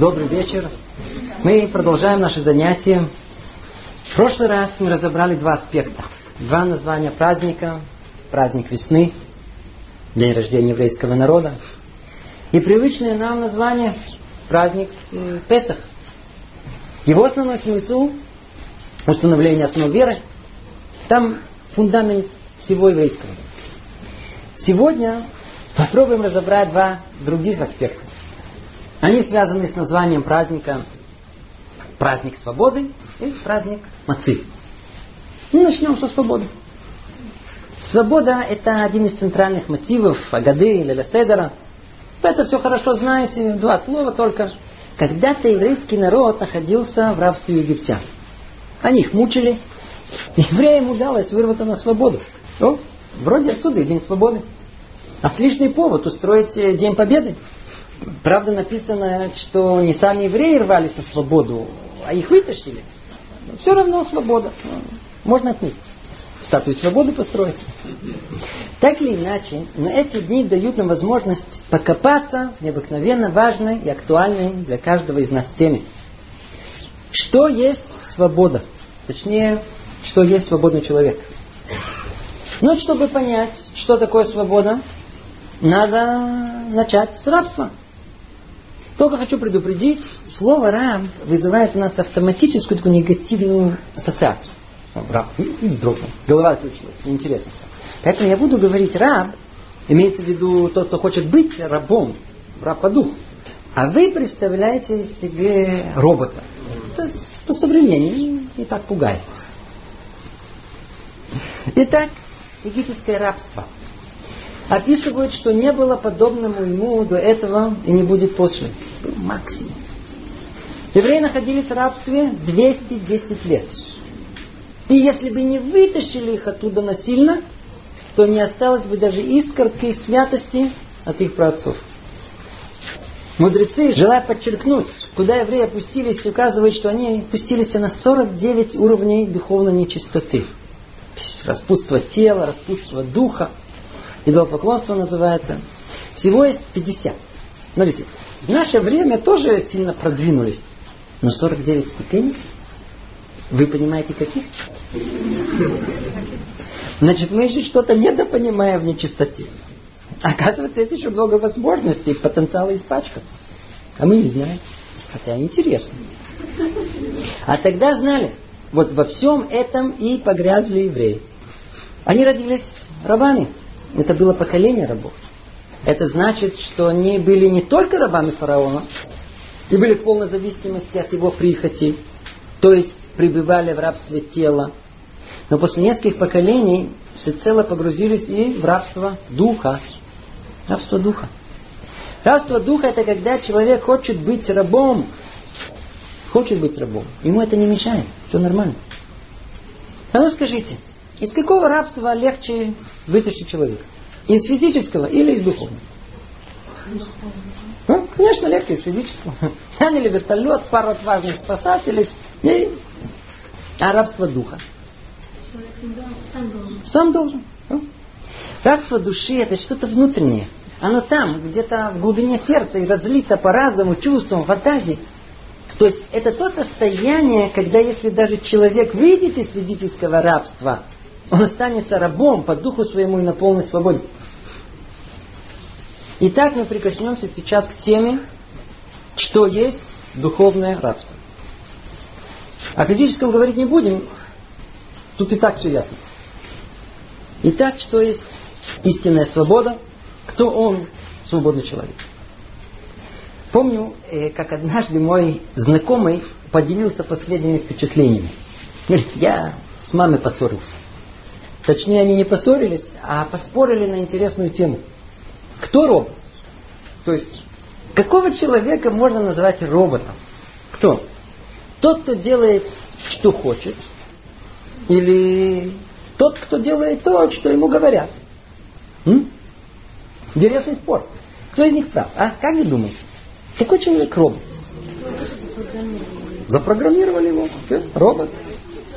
Добрый вечер. Мы продолжаем наши занятия. В прошлый раз мы разобрали два аспекта. Два названия праздника. Праздник весны, день рождения еврейского народа. И привычное нам название праздник Песах. Его основной смысл – установление основ веры. Там фундамент всего еврейского. Сегодня попробуем разобрать два других аспекта. Они связаны с названием праздника праздник свободы и праздник мацы. Ну, начнем со свободы. Свобода – это один из центральных мотивов Агады или Леседера. Это все хорошо знаете, два слова только. Когда-то еврейский народ находился в рабстве египтян. Они их мучили. Евреям удалось вырваться на свободу. О, вроде отсюда и День свободы. Отличный повод устроить День Победы. Правда, написано, что не сами евреи рвались на свободу, а их вытащили. Все равно свобода. Можно отметить. Статую свободы построить. Так или иначе, но эти дни дают нам возможность покопаться в необыкновенно важной и актуальной для каждого из нас теме. Что есть свобода? Точнее, что есть свободный человек. Но чтобы понять, что такое свобода, надо начать с рабства. Только хочу предупредить, слово «раб» вызывает у нас автоматическую такую негативную ассоциацию. Раб, и вздрогнул. Голова отключилась. Неинтересно все. Поэтому я буду говорить «раб», имеется в виду тот, кто хочет быть рабом, раб по духу. А вы представляете себе робота. Это по современному не так пугает. Итак, египетское рабство – описывают, что не было подобному ему до этого и не будет после. Был максимум. Евреи находились в рабстве 210 лет. И если бы не вытащили их оттуда насильно, то не осталось бы даже искорки святости от их праотцов. Мудрецы, желая подчеркнуть, куда евреи опустились, указывают, что они опустились на 49 уровней духовной нечистоты. Распутство тела, распутство духа идолопоклонство называется. Всего есть 50. Смотрите, в наше время тоже сильно продвинулись. Но 49 ступеней? Вы понимаете, каких? Значит, мы еще что-то недопонимаем в нечистоте. Оказывается, есть еще много возможностей, потенциала испачкаться. А мы не знаем. Хотя интересно. А тогда знали. Вот во всем этом и погрязли евреи. Они родились рабами. Это было поколение рабов. Это значит, что они были не только рабами фараона, и были в полной зависимости от его прихоти, то есть пребывали в рабстве тела. Но после нескольких поколений всецело погрузились и в рабство духа. Рабство духа. Рабство духа это когда человек хочет быть рабом. Хочет быть рабом. Ему это не мешает. Все нормально. А ну скажите, из какого рабства легче вытащить человека? Из физического или из духовного? Ну, конечно, легче из физического. Наняли вертолет, пару отважных спасателей. И... А рабство духа? Сам должен. Ну. Рабство души это что-то внутреннее. Оно там, где-то в глубине сердца и разлито по разуму, чувствам, фантазии. То есть это то состояние, когда если даже человек выйдет из физического рабства, он останется рабом по духу своему и на полной свободе. Итак, мы прикоснемся сейчас к теме, что есть духовное рабство. О физическом говорить не будем, тут и так все ясно. Итак, что есть истинная свобода, кто он, свободный человек. Помню, э, как однажды мой знакомый поделился последними впечатлениями. Я с мамой поссорился. Точнее, они не поссорились, а поспорили на интересную тему. Кто робот? То есть, какого человека можно назвать роботом? Кто? Тот, кто делает, что хочет, или тот, кто делает то, что ему говорят. М? Интересный спор. Кто из них прав? А? Как вы думаете? Какой человек робот? Запрограммировали его. Робот.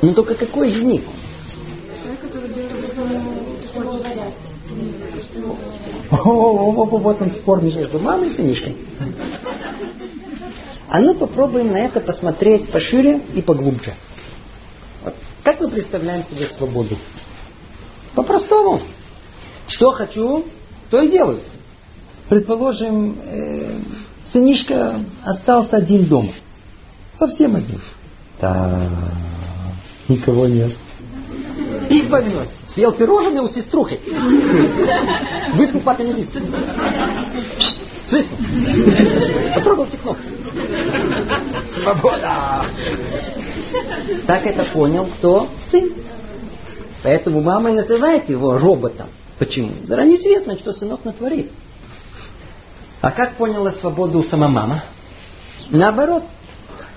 Ну только какой из них? Вот он спор между мамой и сынишкой. А ну попробуем на это посмотреть пошире и поглубже. Вот. Как мы представляем себе свободу? По-простому. Что хочу, то и делаю. Предположим, э, сынишка остался один дома. Совсем один. Да, никого нет. И понес. Съел пирожное у сеструхи. Выпил папин лист. Свистнул. Потрогал стекло. Свобода. Так это понял кто? Сын. Поэтому мама и называет его роботом. Почему? Заранее известно, что сынок натворит. А как поняла свободу сама мама? Наоборот.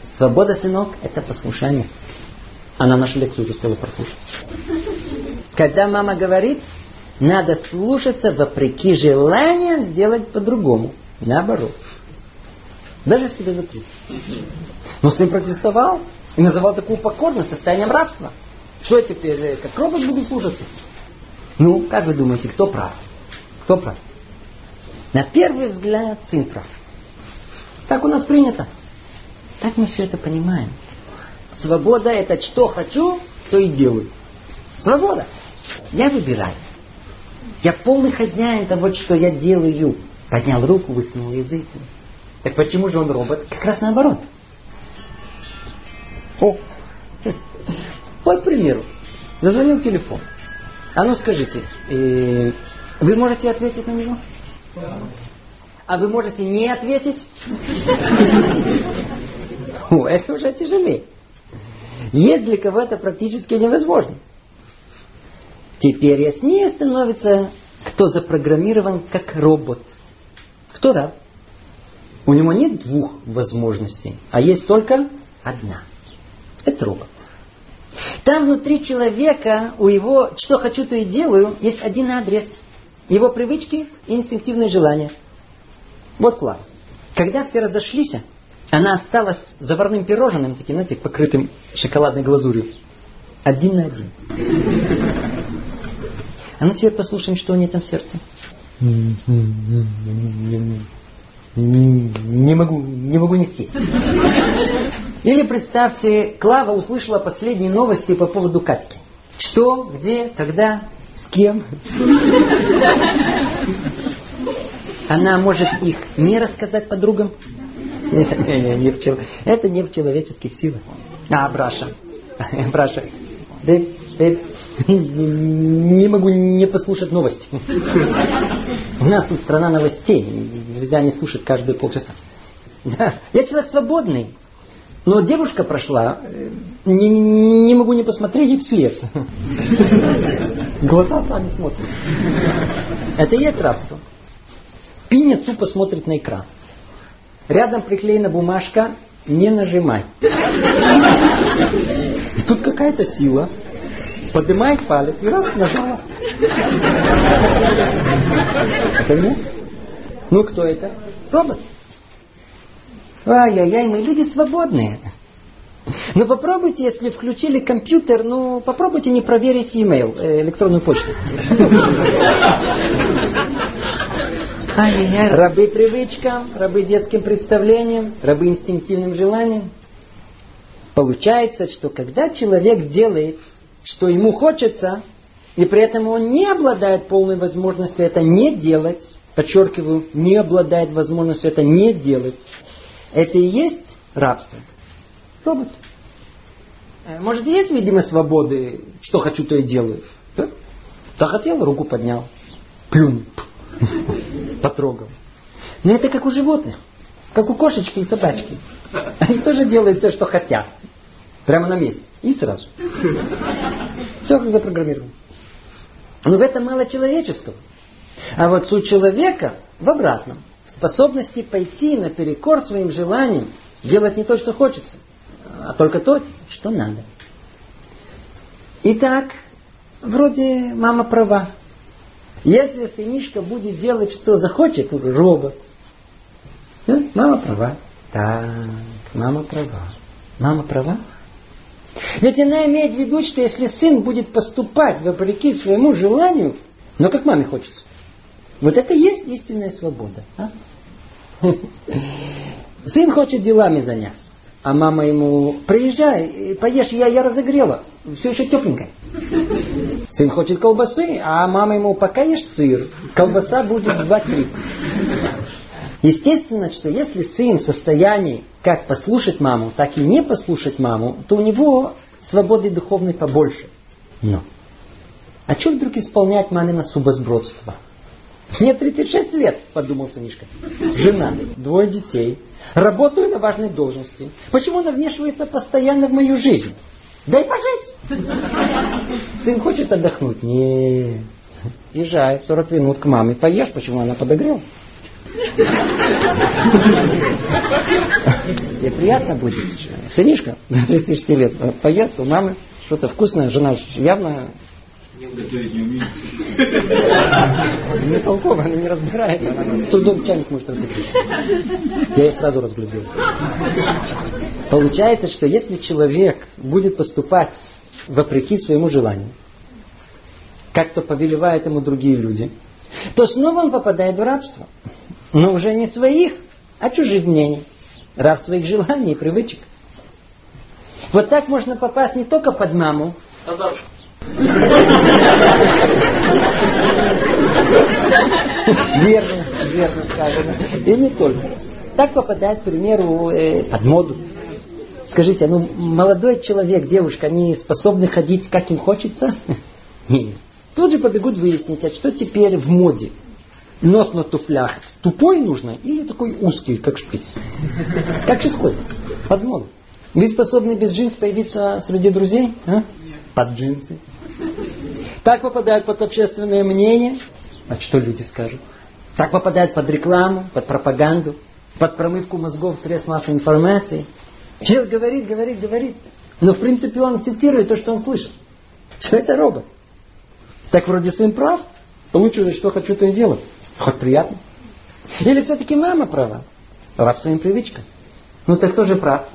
Свобода, сынок, это послушание. Она нашу лекцию успела прослушать. Когда мама говорит, надо слушаться вопреки желаниям сделать по-другому. Наоборот. Даже если тебе за 30. Но сын протестовал и называл такую покорность состоянием рабства. Что я теперь, э, как робот буду слушаться? Ну, как вы думаете, кто прав? Кто прав? На первый взгляд сын прав. Так у нас принято. Так мы все это понимаем. Свобода это что хочу, то и делаю. Свобода. Я выбираю. Я полный хозяин того, что я делаю. Поднял руку, высунул язык. Так почему же он робот? Как раз наоборот. О, по примеру, зазвонил телефон. А ну скажите, э, вы можете ответить на него? А вы можете не ответить? Это уже тяжелее. Есть для кого это практически невозможно. Теперь яснее становится, кто запрограммирован как робот. Кто раб? У него нет двух возможностей, а есть только одна. Это робот. Там внутри человека, у его «что хочу, то и делаю» есть один адрес. Его привычки и инстинктивные желания. Вот Клара. Когда все разошлись, она осталась заварным пирожным, таким, знаете, покрытым шоколадной глазурью. Один на один. А ну теперь послушаем, что у нее там в сердце. Не могу, не могу нести. Или представьте, Клава услышала последние новости по поводу Катьки. Что, где, когда, с кем. Она может их не рассказать подругам. Это не, не в, чел... это не в человеческих силах. А, Браша. Браша. Бэб, не могу не послушать новости. У нас тут страна новостей. Нельзя не слушать каждые полчаса. Я человек свободный. Но девушка прошла, не, не могу не посмотреть ей вслед. Глаза сами смотрят. Это и есть рабство. Пиня тупо смотрит на экран. Рядом приклеена бумажка «Не нажимай». И тут какая-то сила поднимает палец и раз нажала. Ну кто это? Робот. Ай-яй-яй, мы люди свободные. Но попробуйте, если включили компьютер, ну попробуйте не проверить e-mail, э, электронную почту. Ай-яй-яй, рабы привычкам, рабы детским представлениям, рабы инстинктивным желаниям. Получается, что когда человек делает, что ему хочется, и при этом он не обладает полной возможностью это не делать, подчеркиваю, не обладает возможностью это не делать, это и есть рабство. Робот. Э, может, есть, видимо, свободы, что хочу, то и делаю. Да? Захотел, руку поднял. Плюнул. Потрогал. Но это как у животных. Как у кошечки и собачки. Они тоже делают все, что хотят. Прямо на месте. И сразу. Все как запрограммировано. Но в этом мало человеческого. А вот суть человека в обратном способности пойти наперекор своим желаниям, делать не то, что хочется, а только то, что надо. Итак, вроде мама права. Если сынишка будет делать, что захочет, робот. Мама права. Так, мама права. Мама права? Ведь она имеет в виду, что если сын будет поступать вопреки своему желанию, но как маме хочется, вот это и есть истинная свобода. А? Сын хочет делами заняться. А мама ему, приезжай, поешь, я, я разогрела. Все еще тепленькое. Сын хочет колбасы, а мама ему, пока ешь сыр, колбаса будет 2-3. Естественно, что если сын в состоянии как послушать маму, так и не послушать маму, то у него свободы духовной побольше. Но. А что вдруг исполнять мамино субосбродство? Мне 36 лет, подумал сынишка. Жена, двое детей. Работаю на важной должности. Почему она вмешивается постоянно в мою жизнь? Дай пожить. Сын хочет отдохнуть? Не. Езжай 40 минут к маме, поешь, почему она подогрела. Тебе приятно будет. Сынишка, 36 лет, поест у мамы, что-то вкусное, жена явно не толково, она не разбирается, она с трудом чайник может разогреть. Я ее сразу разглядел. Получается, что если человек будет поступать вопреки своему желанию, как то повелевают ему другие люди, то снова он попадает в рабство. Но уже не своих, а чужих мнений. Раб своих желаний и привычек. Вот так можно попасть не только под маму. Верно, верно сказано. И не только. Так попадает, к примеру, э, под моду. Скажите, ну молодой человек, девушка, они способны ходить, как им хочется? Нет. Тут же побегут выяснить, а что теперь в моде нос на туфлях тупой нужно или такой узкий, как шпиц? Как исходит? Под ногу. Вы способны без джинс появиться среди друзей? А? Под джинсы. Так попадают под общественное мнение. А что люди скажут? Так попадают под рекламу, под пропаганду, под промывку мозгов средств массовой информации. Человек говорит, говорит, говорит. Но в принципе он цитирует то, что он слышит. Что это робот. Так вроде сын прав. Лучше, что хочу, то и делать. Хоть приятно. Или все-таки мама права? Раб своим привычкам. Ну так кто же прав?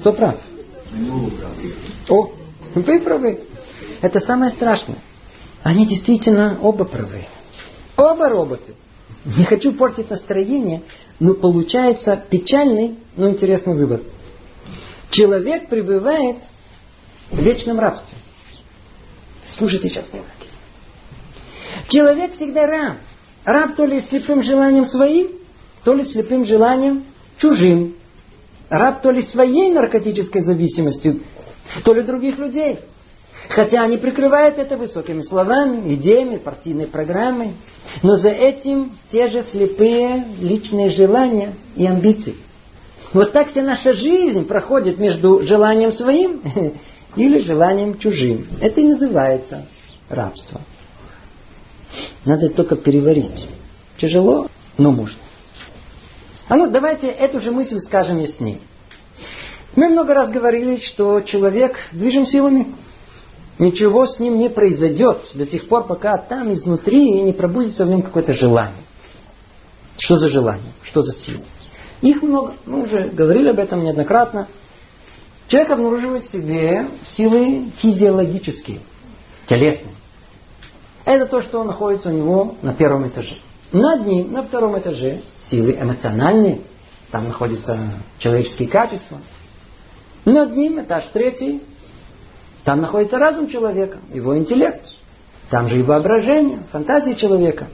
Кто прав? О, вы правы. Это самое страшное. Они действительно оба правы. Оба роботы. Не хочу портить настроение, но получается печальный, но интересный вывод. Человек пребывает в вечном рабстве. Слушайте сейчас внимательно. Человек всегда раб. Раб то ли слепым желанием своим, то ли слепым желанием чужим. Раб то ли своей наркотической зависимостью, то ли других людей. Хотя они прикрывают это высокими словами, идеями, партийной программой. Но за этим те же слепые личные желания и амбиции. Вот так вся наша жизнь проходит между желанием своим или желанием чужим. Это и называется рабство. Надо только переварить. Тяжело, но можно. А ну давайте эту же мысль скажем яснее. Мы много раз говорили, что человек движим силами. Ничего с ним не произойдет до тех пор, пока там изнутри не пробудется в нем какое-то желание. Что за желание? Что за сила? Их много. Мы уже говорили об этом неоднократно. Человек обнаруживает в себе силы физиологические, телесные. Это то, что находится у него на первом этаже. Над ним, на втором этаже, силы эмоциональные. Там находятся человеческие качества. Над ним этаж третий. Там находится разум человека, его интеллект. Там же и воображение, фантазия человека.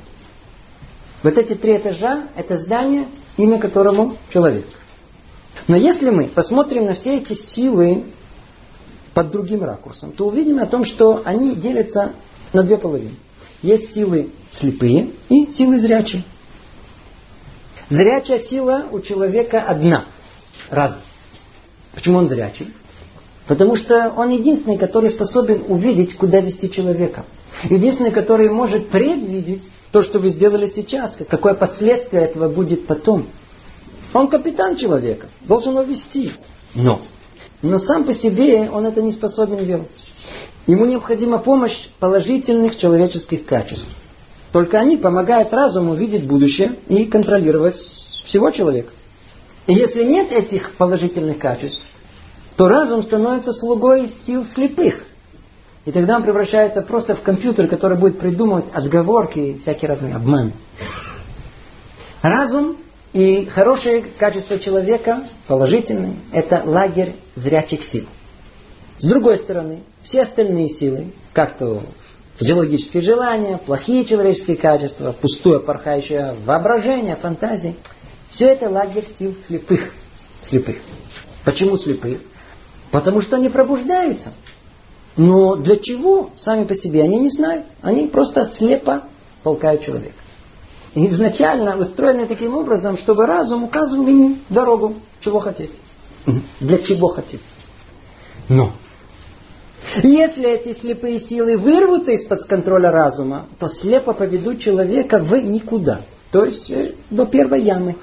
Вот эти три этажа – это здание, имя которому человек. Но если мы посмотрим на все эти силы под другим ракурсом, то увидим о том, что они делятся на две половины. Есть силы слепые и силы зрячие. Зрячая сила у человека одна. Разум. Почему он зрячий? Потому что он единственный, который способен увидеть, куда вести человека. Единственный, который может предвидеть то, что вы сделали сейчас, какое последствие этого будет потом. Он капитан человека, должен его вести. Но, но сам по себе он это не способен делать. Ему необходима помощь положительных человеческих качеств. Только они помогают разуму видеть будущее и контролировать всего человека. И если нет этих положительных качеств, то разум становится слугой сил слепых. И тогда он превращается просто в компьютер, который будет придумывать отговорки и всякие разные обманы. Разум И хорошее качество человека, положительное, это лагерь зрячих сил. С другой стороны, все остальные силы, как то физиологические желания, плохие человеческие качества, пустое порхающее воображение, фантазии, все это лагерь сил слепых. Слепых. Почему слепых? Потому что они пробуждаются. Но для чего сами по себе они не знают. Они просто слепо толкают человека. изначально устроены таким образом, чтобы разум указывал им дорогу, чего хотеть. Для чего хотеть. Но если эти слепые силы вырвутся из-под контроля разума, то слепо поведут человека в никуда. То есть э, до первой ямы.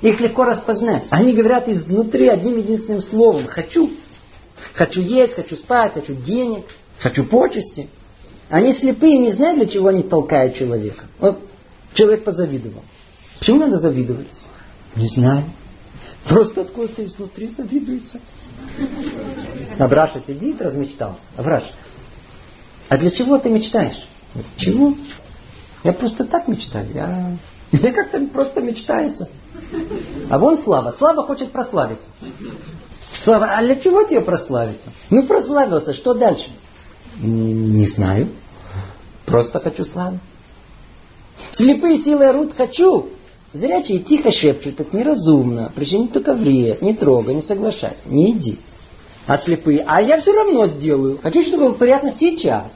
Их легко распознать. Они говорят изнутри одним единственным словом «хочу». Хочу есть, хочу спать, хочу денег, хочу почести. Они слепые, не знают, для чего они толкают человека. Вот человек позавидовал. Почему надо завидовать? Не знаю. Просто откуда-то изнутри завидуется. Абраша сидит, размечтался. Абраш, а для чего ты мечтаешь? Чего? Я просто так мечтаю. Я... Мне как-то просто мечтается. А вон Слава. Слава хочет прославиться. Слава, а для чего тебе прославиться? Ну, прославился, что дальше? Не знаю. Просто хочу славы. Слепые силы орут «хочу». Зрячие тихо шепчут, это неразумно. Причем только вред, не трогай, не соглашайся, не иди. А слепые, а я все равно сделаю. Хочу, чтобы было приятно сейчас.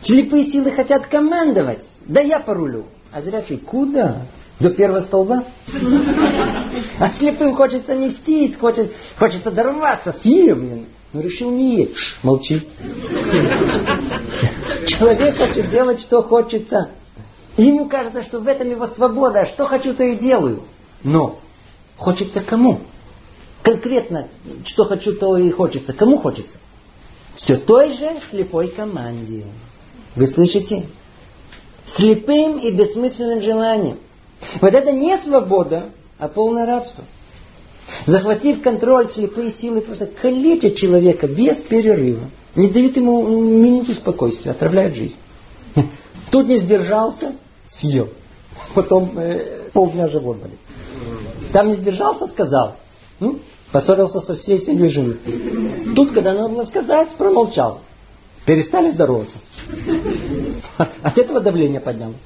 Слепые силы хотят командовать. Да я порулю. А зрячие, куда? До первого столба? А слепым хочется нестись, хочет, хочется дорваться, съем. Но решил не есть. Ш, молчи. Человек хочет делать, что хочется. Ему кажется, что в этом его свобода. Что хочу, то и делаю. Но хочется кому? Конкретно, что хочу, то и хочется. Кому хочется? Все той же слепой команде. Вы слышите? Слепым и бессмысленным желанием. Вот это не свобода, а полное рабство. Захватив контроль, слепые силы просто калечат человека без перерыва. Не дают ему минуту спокойствия, отравляют жизнь. Тут не сдержался, съел. Потом э, полдня живот болит. Там не сдержался, сказал. М? Поссорился со всей семьей жены. Тут, когда надо было сказать, промолчал. Перестали здороваться. От этого давление поднялось.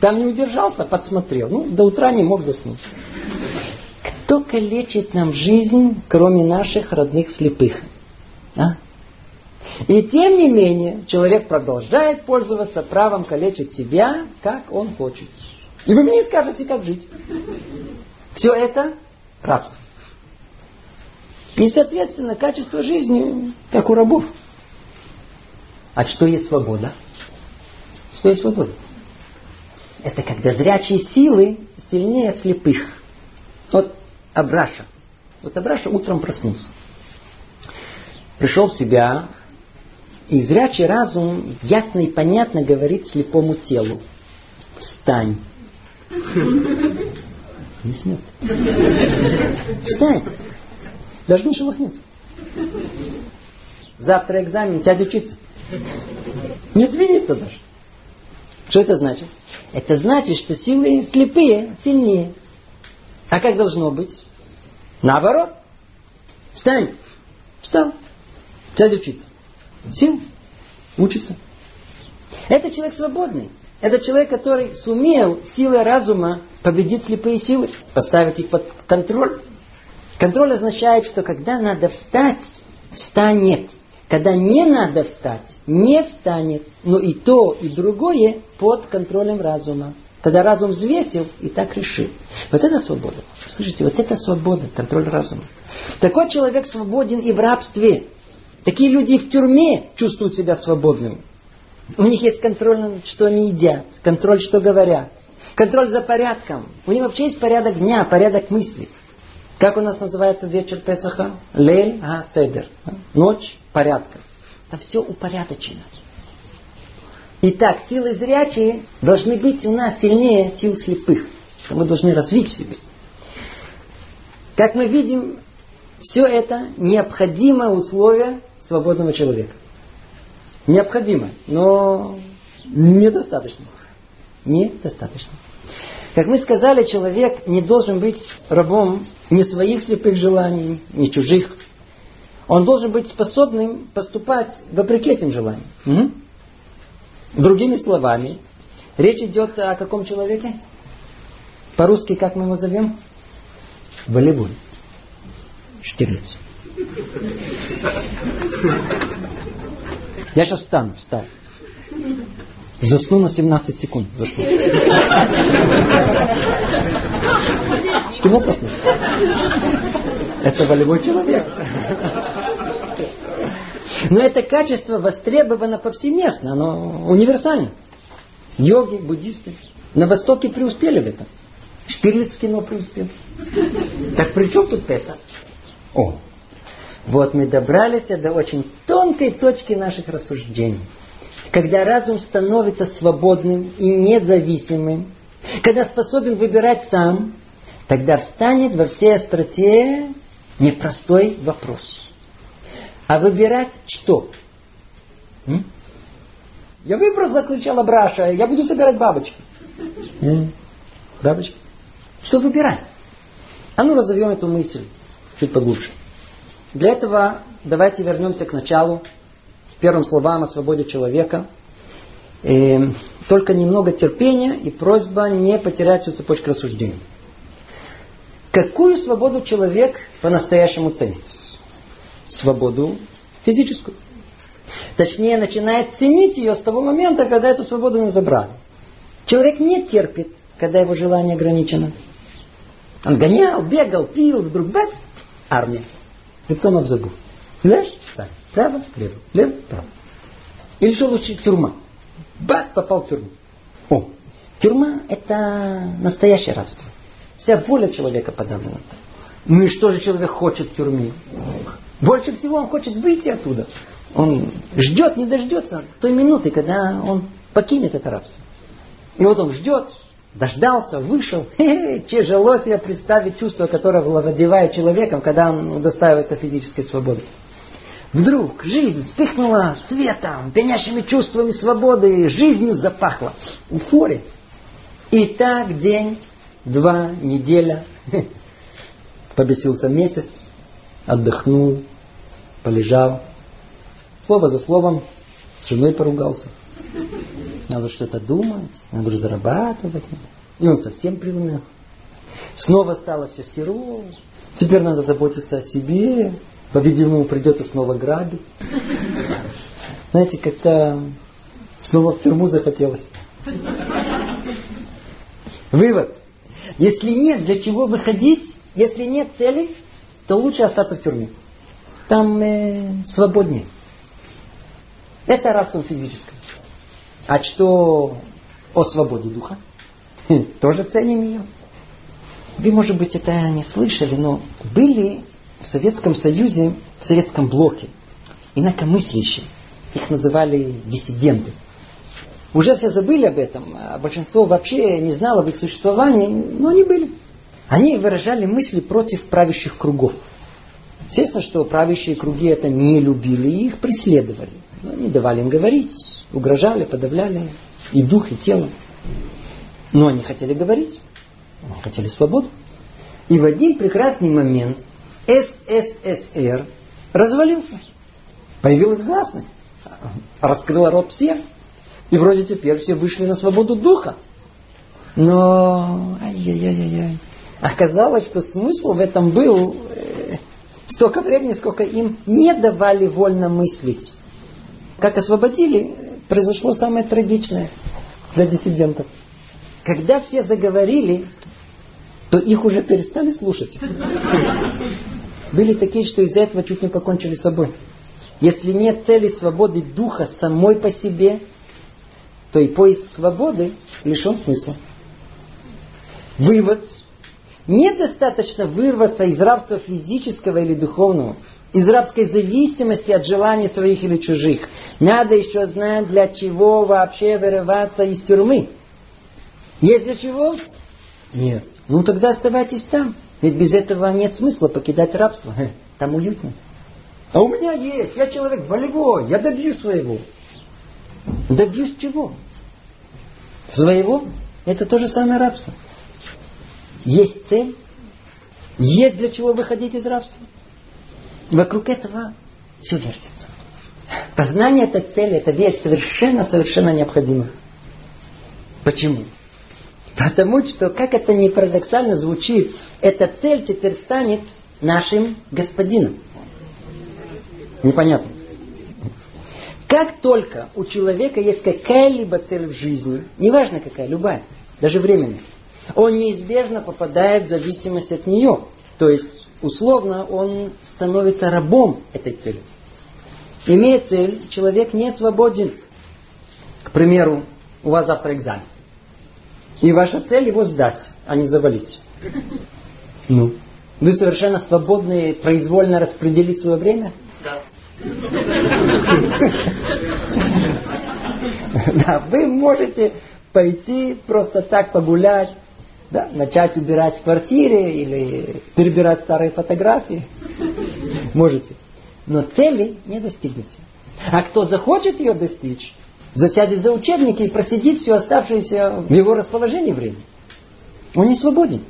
Там не удержался, подсмотрел. Ну, до утра не мог заснуть. Кто калечит нам жизнь, кроме наших родных слепых? А? И тем не менее, человек продолжает пользоваться правом калечить себя, как он хочет. И вы мне не скажете, как жить. Все это рабство. И, соответственно, качество жизни, как у рабов. А что есть свобода? Что есть свобода? Это когда зрячие силы сильнее слепых. Вот Абраша. Вот Абраша утром проснулся. Пришел в себя, и зрячий разум ясно и понятно говорит слепому телу. Встань. Не. Встань. Даже не шелохнется. Завтра экзамен, сядь учиться. Не двинется даже. Что это значит? Это значит, что силы слепые сильнее. А как должно быть? Наоборот. Встань. Встал. Сядь учиться. Сил. Учится. Это человек свободный. Это человек, который сумел силой разума победить слепые силы, поставить их под контроль. Контроль означает, что когда надо встать, встанет. Когда не надо встать, не встанет. Но и то, и другое под контролем разума. Когда разум взвесил и так решил. Вот это свобода. Слушайте, вот это свобода, контроль разума. Такой человек свободен и в рабстве. Такие люди в тюрьме чувствуют себя свободными. У них есть контроль, что они едят, контроль, что говорят, контроль за порядком. У них вообще есть порядок дня, порядок мыслей. Как у нас называется вечер Песаха? Лель седер. Ночь порядка. Там все упорядочено. Итак, силы зрячие должны быть у нас сильнее сил слепых. Мы должны развить в себе. Как мы видим, все это необходимое условие свободного человека. Необходимо, но недостаточно. Недостаточно. Как мы сказали, человек не должен быть рабом ни своих слепых желаний, ни чужих. Он должен быть способным поступать вопреки этим желаниям. Угу. Другими словами, речь идет о каком человеке? По-русски как мы его зовем? Волейбол. Штирлиц. Я сейчас встану, встаю. Засну на 17 секунд. Засну. Кино посмотришь. Это волевой человек. Но это качество востребовано повсеместно, оно универсально. Йоги, буддисты на Востоке преуспели в этом. Штирлиц в кино преуспел. Так при чем тут Песах? О, вот мы добрались до очень тонкой точки наших рассуждений. Когда разум становится свободным и независимым, когда способен выбирать сам, тогда встанет во всей остроте непростой вопрос. А выбирать что? М? Я выбрал, закричала Браша, я буду собирать бабочки. М? Бабочки? Что выбирать? А ну разовьем эту мысль чуть поглубже. Для этого давайте вернемся к началу, первым словам о свободе человека. И только немного терпения и просьба не потерять всю цепочку рассуждений. Какую свободу человек по-настоящему ценит? Свободу физическую. Точнее, начинает ценить ее с того момента, когда эту свободу не забрали. Человек не терпит, когда его желание ограничено. Он гонял, бегал, пил, вдруг бац, армия. И потом об забыл. Так, право, лево, лево, право. Или что лучше, тюрьма. Бат, попал в тюрьму. О, тюрьма это настоящее рабство. Вся воля человека подавлена. Ну и что же человек хочет в тюрьме? Больше всего он хочет выйти оттуда. Он ждет, не дождется той минуты, когда он покинет это рабство. И вот он ждет, дождался, вышел. Хе-хе, тяжело себе представить чувство, которое владевает человеком, когда он удостаивается физической свободы. Вдруг жизнь вспыхнула светом, пенящими чувствами свободы, жизнью запахла. Уфоре. И так день, два, неделя. Побесился месяц, отдохнул, полежал. Слово за словом с женой поругался. Надо что-то думать, надо зарабатывать. И он совсем приуныл. Снова стало все серо. Теперь надо заботиться о себе. По-видимому, придется снова грабить. Знаете, как-то снова в тюрьму захотелось. Вывод. Если нет для чего выходить, если нет цели, то лучше остаться в тюрьме. Там э, свободнее. Это раса физическая. А что о свободе духа? Тоже ценим ее. Вы, может быть, это не слышали, но были в Советском Союзе, в Советском блоке инакомыслящие. Их называли диссиденты. Уже все забыли об этом, а большинство вообще не знало об их существовании, но они были. Они выражали мысли против правящих кругов. Естественно, что правящие круги это не любили и их преследовали. Но не давали им говорить угрожали, подавляли и дух, и тело. Но они хотели говорить, они хотели свободу. И в один прекрасный момент СССР развалился. Появилась гласность. Раскрыла рот всех. И вроде теперь все вышли на свободу духа. Но ай-яй-яй-яй. Оказалось, что смысл в этом был э, столько времени, сколько им не давали вольно мыслить. Как освободили, произошло самое трагичное для диссидентов. Когда все заговорили, то их уже перестали слушать. Были такие, что из-за этого чуть не покончили с собой. Если нет цели свободы духа самой по себе, то и поиск свободы лишен смысла. Вывод. Недостаточно вырваться из рабства физического или духовного – из рабской зависимости от желаний своих или чужих. Надо еще знать, для чего вообще вырываться из тюрьмы. Есть для чего? Нет. Ну тогда оставайтесь там. Ведь без этого нет смысла покидать рабство. Там уютно. А у меня есть. Я человек волевой. Я добьюсь своего. Добьюсь чего? Своего? Это то же самое рабство. есть цель, есть для чего выходить из рабства. Вокруг этого все вертится. Познание этой цели, это вещь совершенно-совершенно необходима. Почему? Потому что, как это не парадоксально звучит, эта цель теперь станет нашим господином. Непонятно. Как только у человека есть какая-либо цель в жизни, неважно какая, любая, даже временная, он неизбежно попадает в зависимость от нее. То есть, условно, он становится рабом этой цели. Имея цель, человек не свободен. К примеру, у вас завтра экзамен. И ваша цель его сдать, а не завалить. Ну, вы совершенно свободны произвольно распределить свое время? Да. Да, вы можете пойти просто так погулять, да, начать убирать в квартире или перебирать старые фотографии. Можете. Но цели не достигнете. А кто захочет ее достичь, засядет за учебники и просидит все оставшееся в его расположении время. Он не свободен.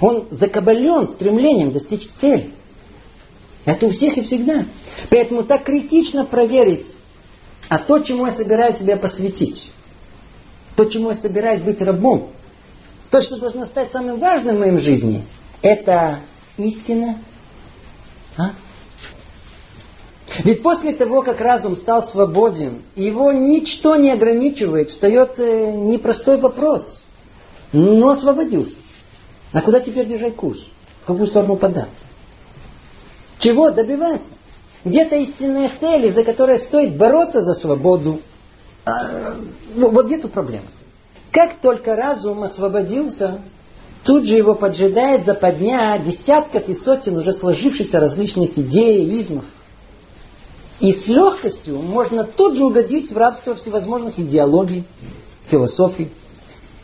Он закабален стремлением достичь цели. Это у всех и всегда. Поэтому так критично проверить, а то, чему я собираюсь себя посвятить, то, чему я собираюсь быть рабом, то, что должно стать самым важным в моей жизни, это истина. А? Ведь после того, как разум стал свободен, его ничто не ограничивает, встает э, непростой вопрос. Но освободился. А куда теперь держать курс? В какую сторону податься? Чего добиваться? Где-то истинные цели, за которые стоит бороться за свободу. А, ну, вот где тут проблема? Как только разум освободился, тут же его поджидает западня десятков и сотен уже сложившихся различных идей, измов. И с легкостью можно тут же угодить в рабство всевозможных идеологий, философий,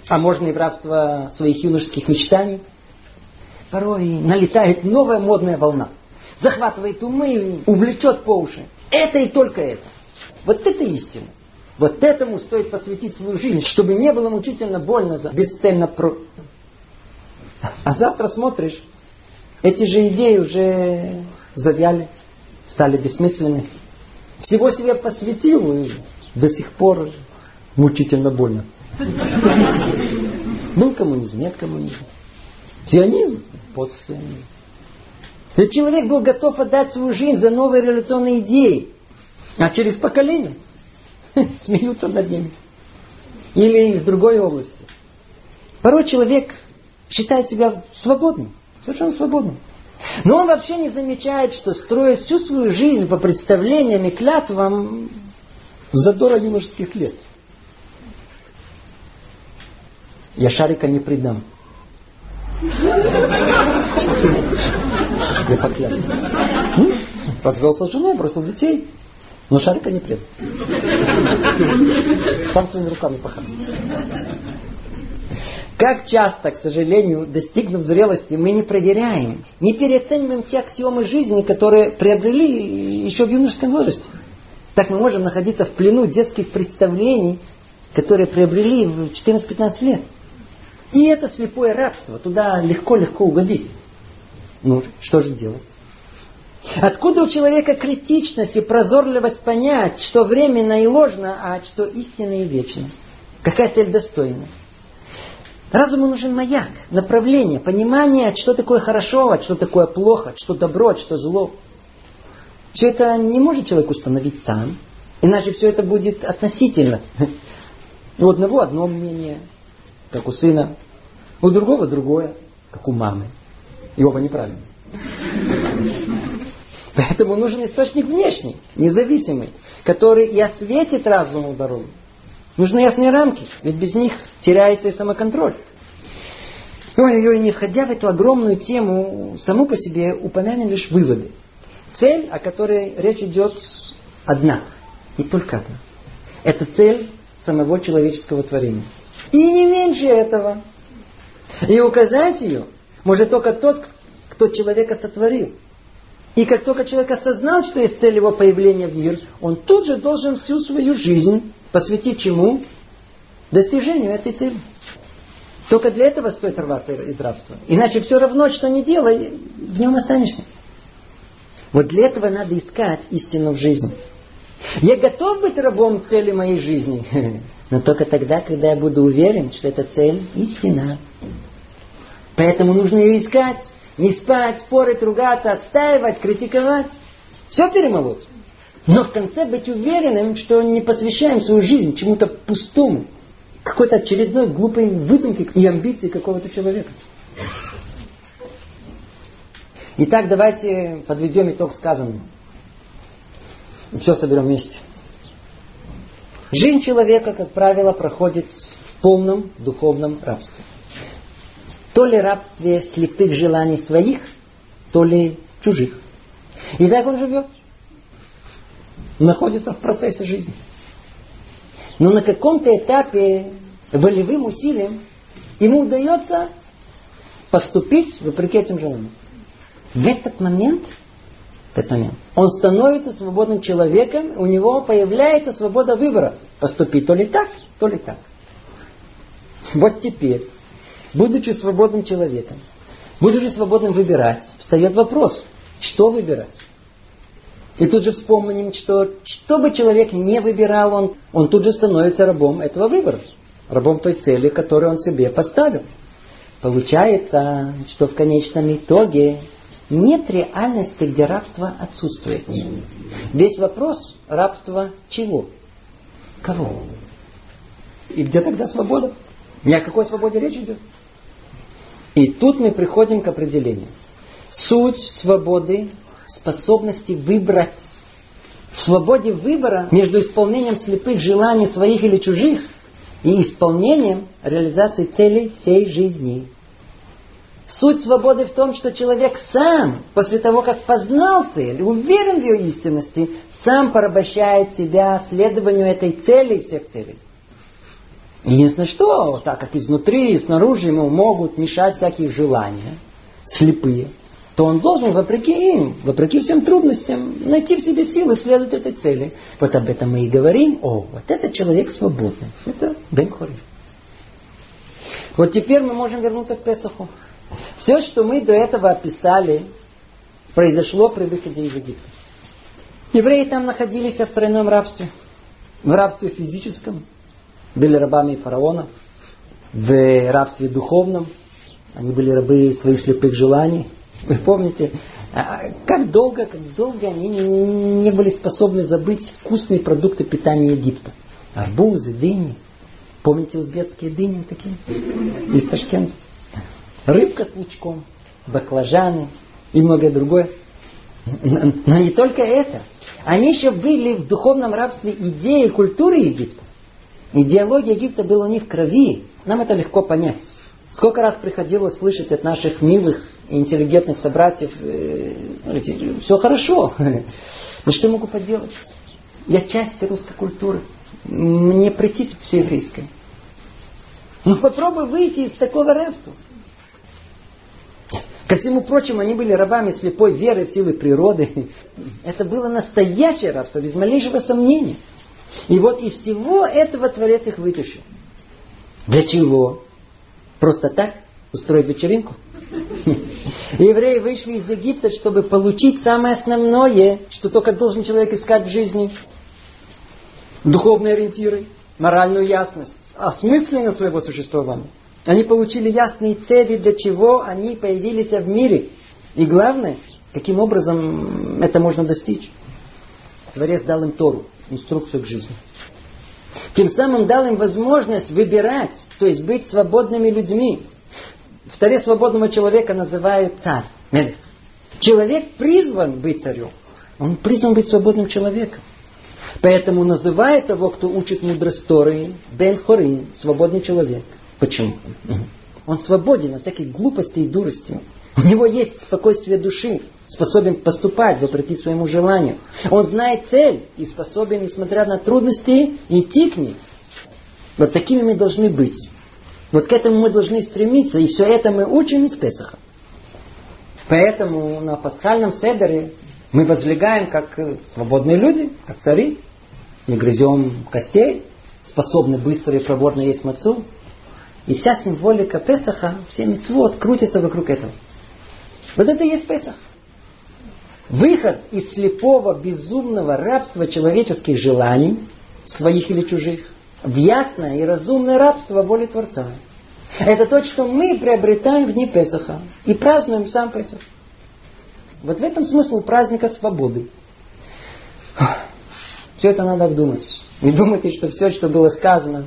а можно и в рабство своих юношеских мечтаний. Порой налетает новая модная волна, захватывает умы, увлечет по уши. Это и только это. Вот это истина. Вот этому стоит посвятить свою жизнь, чтобы не было мучительно больно за бесцельно про... А завтра смотришь, эти же идеи уже завяли, стали бессмысленны. Всего себе посвятил и до сих пор мучительно больно. Был коммунизм, нет коммунизма. Сионизм, постсионизм. Ведь человек был готов отдать свою жизнь за новые революционные идеи. А через поколение смеются над ними. Или из другой области. Порой человек считает себя свободным, совершенно свободным. Но он вообще не замечает, что строит всю свою жизнь по представлениям и клятвам задора юношеских лет. Я шарика не предам. Я поклялся. Развелся с женой, бросил детей. Но шарика не предал. Сам своими руками пахал. Как часто, к сожалению, достигнув зрелости, мы не проверяем, не переоцениваем те аксиомы жизни, которые приобрели еще в юношеском возрасте. Так мы можем находиться в плену детских представлений, которые приобрели в 14-15 лет. И это слепое рабство, туда легко-легко угодить. Ну, что же делать? Откуда у человека критичность и прозорливость понять, что временно и ложно, а что истинно и вечно? Какая цель достойна? Разуму нужен маяк, направление, понимание, что такое хорошо, а что такое плохо, что добро, а что зло. Все это не может человек установить сам, иначе все это будет относительно. У одного одно мнение, как у сына, у другого другое, как у мамы. И оба неправильно. Поэтому нужен источник внешний, независимый, который и осветит разуму дорогу. Нужны ясные рамки, ведь без них теряется и самоконтроль. Ой-ой, не входя в эту огромную тему, саму по себе упомянем лишь выводы. Цель, о которой речь идет, одна. И только одна. Это цель самого человеческого творения. И не меньше этого. И указать ее может только тот, кто человека сотворил. И как только человек осознал, что есть цель его появления в мир, он тут же должен всю свою жизнь посвятить чему? Достижению этой цели. Только для этого стоит рваться из рабства. Иначе все равно, что не делай, в нем останешься. Вот для этого надо искать истину в жизни. Я готов быть рабом цели моей жизни, но только тогда, когда я буду уверен, что эта цель истина. Поэтому нужно ее искать, не спать, спорить, ругаться, отстаивать, критиковать. Все перемолоть. Но в конце быть уверенным, что не посвящаем свою жизнь чему-то пустому, какой-то очередной глупой выдумке и амбиции какого-то человека. Итак, давайте подведем итог сказанному. И все соберем вместе. Жизнь человека, как правило, проходит в полном духовном рабстве. То ли рабстве слепых желаний своих, то ли чужих. И так он живет. Находится в процессе жизни. Но на каком-то этапе волевым усилием ему удается поступить вопреки этим желаниям. В этот момент, в этот момент он становится свободным человеком, у него появляется свобода выбора. Поступить то ли так, то ли так. Вот теперь, будучи свободным человеком, будучи свободным выбирать, встает вопрос, что выбирать. И тут же вспомним, что что бы человек не выбирал, он, он тут же становится рабом этого выбора. Рабом той цели, которую он себе поставил. Получается, что в конечном итоге нет реальности, где рабство отсутствует. Весь вопрос рабства чего? Кого? И где тогда свобода? Ни о какой свободе речь идет? И тут мы приходим к определению. Суть свободы способности выбрать. В свободе выбора между исполнением слепых желаний своих или чужих и исполнением реализации целей всей жизни. Суть свободы в том, что человек сам, после того, как познал цель, уверен в ее истинности, сам порабощает себя следованию этой цели и всех целей. Единственное, что, так как изнутри и снаружи ему могут мешать всякие желания, слепые, то он должен, вопреки им, вопреки всем трудностям, найти в себе силы следовать этой цели. Вот об этом мы и говорим. О, вот этот человек свободный. Это Бен Хори. Вот теперь мы можем вернуться к Песаху. Все, что мы до этого описали, произошло при выходе из Египта. Евреи там находились в тройном рабстве. В рабстве физическом, были рабами фараона, в рабстве духовном, они были рабы своих слепых желаний, вы помните, а, как долго, как долго они не были способны забыть вкусные продукты питания Египта. Арбузы, дыни. Помните узбекские дыни такие? Из Ташкента. Рыбка с лучком, баклажаны и многое другое. Но не только это. Они еще были в духовном рабстве идеи культуры Египта. Идеология Египта была у них в крови. Нам это легко понять. Сколько раз приходилось слышать от наших милых интеллигентных собратьев, э, все хорошо. Но что я могу поделать? Я часть русской культуры. Мне прийти все еврейское. Ну попробуй выйти из такого рабства. Ко всему прочему, они были рабами слепой веры в силы природы. Это было настоящее рабство, без малейшего сомнения. И вот из всего этого Творец их вытащил. Для чего? Просто так? Устроить вечеринку? Евреи вышли из Египта, чтобы получить самое основное, что только должен человек искать в жизни. Духовные ориентиры, моральную ясность, осмысленно своего существования. Они получили ясные цели, для чего они появились в мире. И главное, каким образом это можно достичь. Творец дал им Тору, инструкцию к жизни. Тем самым дал им возможность выбирать, то есть быть свободными людьми, в Таре свободного человека называют царь. Человек призван быть царем. Он призван быть свободным человеком. Поэтому называет того, кто учит мудрость Торы, Бен Хорин, свободный человек. Почему? Он свободен от всяких глупостей и дурости. У него есть спокойствие души, способен поступать вопреки своему желанию. Он знает цель и способен, несмотря на трудности, идти к ней. Вот такими мы должны быть. Вот к этому мы должны стремиться, и все это мы учим из Песаха. Поэтому на пасхальном седере мы возлегаем как свободные люди, как цари. Не грызем костей, способны быстро и проворно есть мацу. И вся символика Песаха, все мецвод крутятся вокруг этого. Вот это и есть Песах. Выход из слепого, безумного рабства человеческих желаний, своих или чужих, в ясное и разумное рабство воли Творца. Это то, что мы приобретаем в дни Песаха и празднуем сам Песах. Вот в этом смысл праздника свободы. Все это надо вдумать. Не думайте, что все, что было сказано,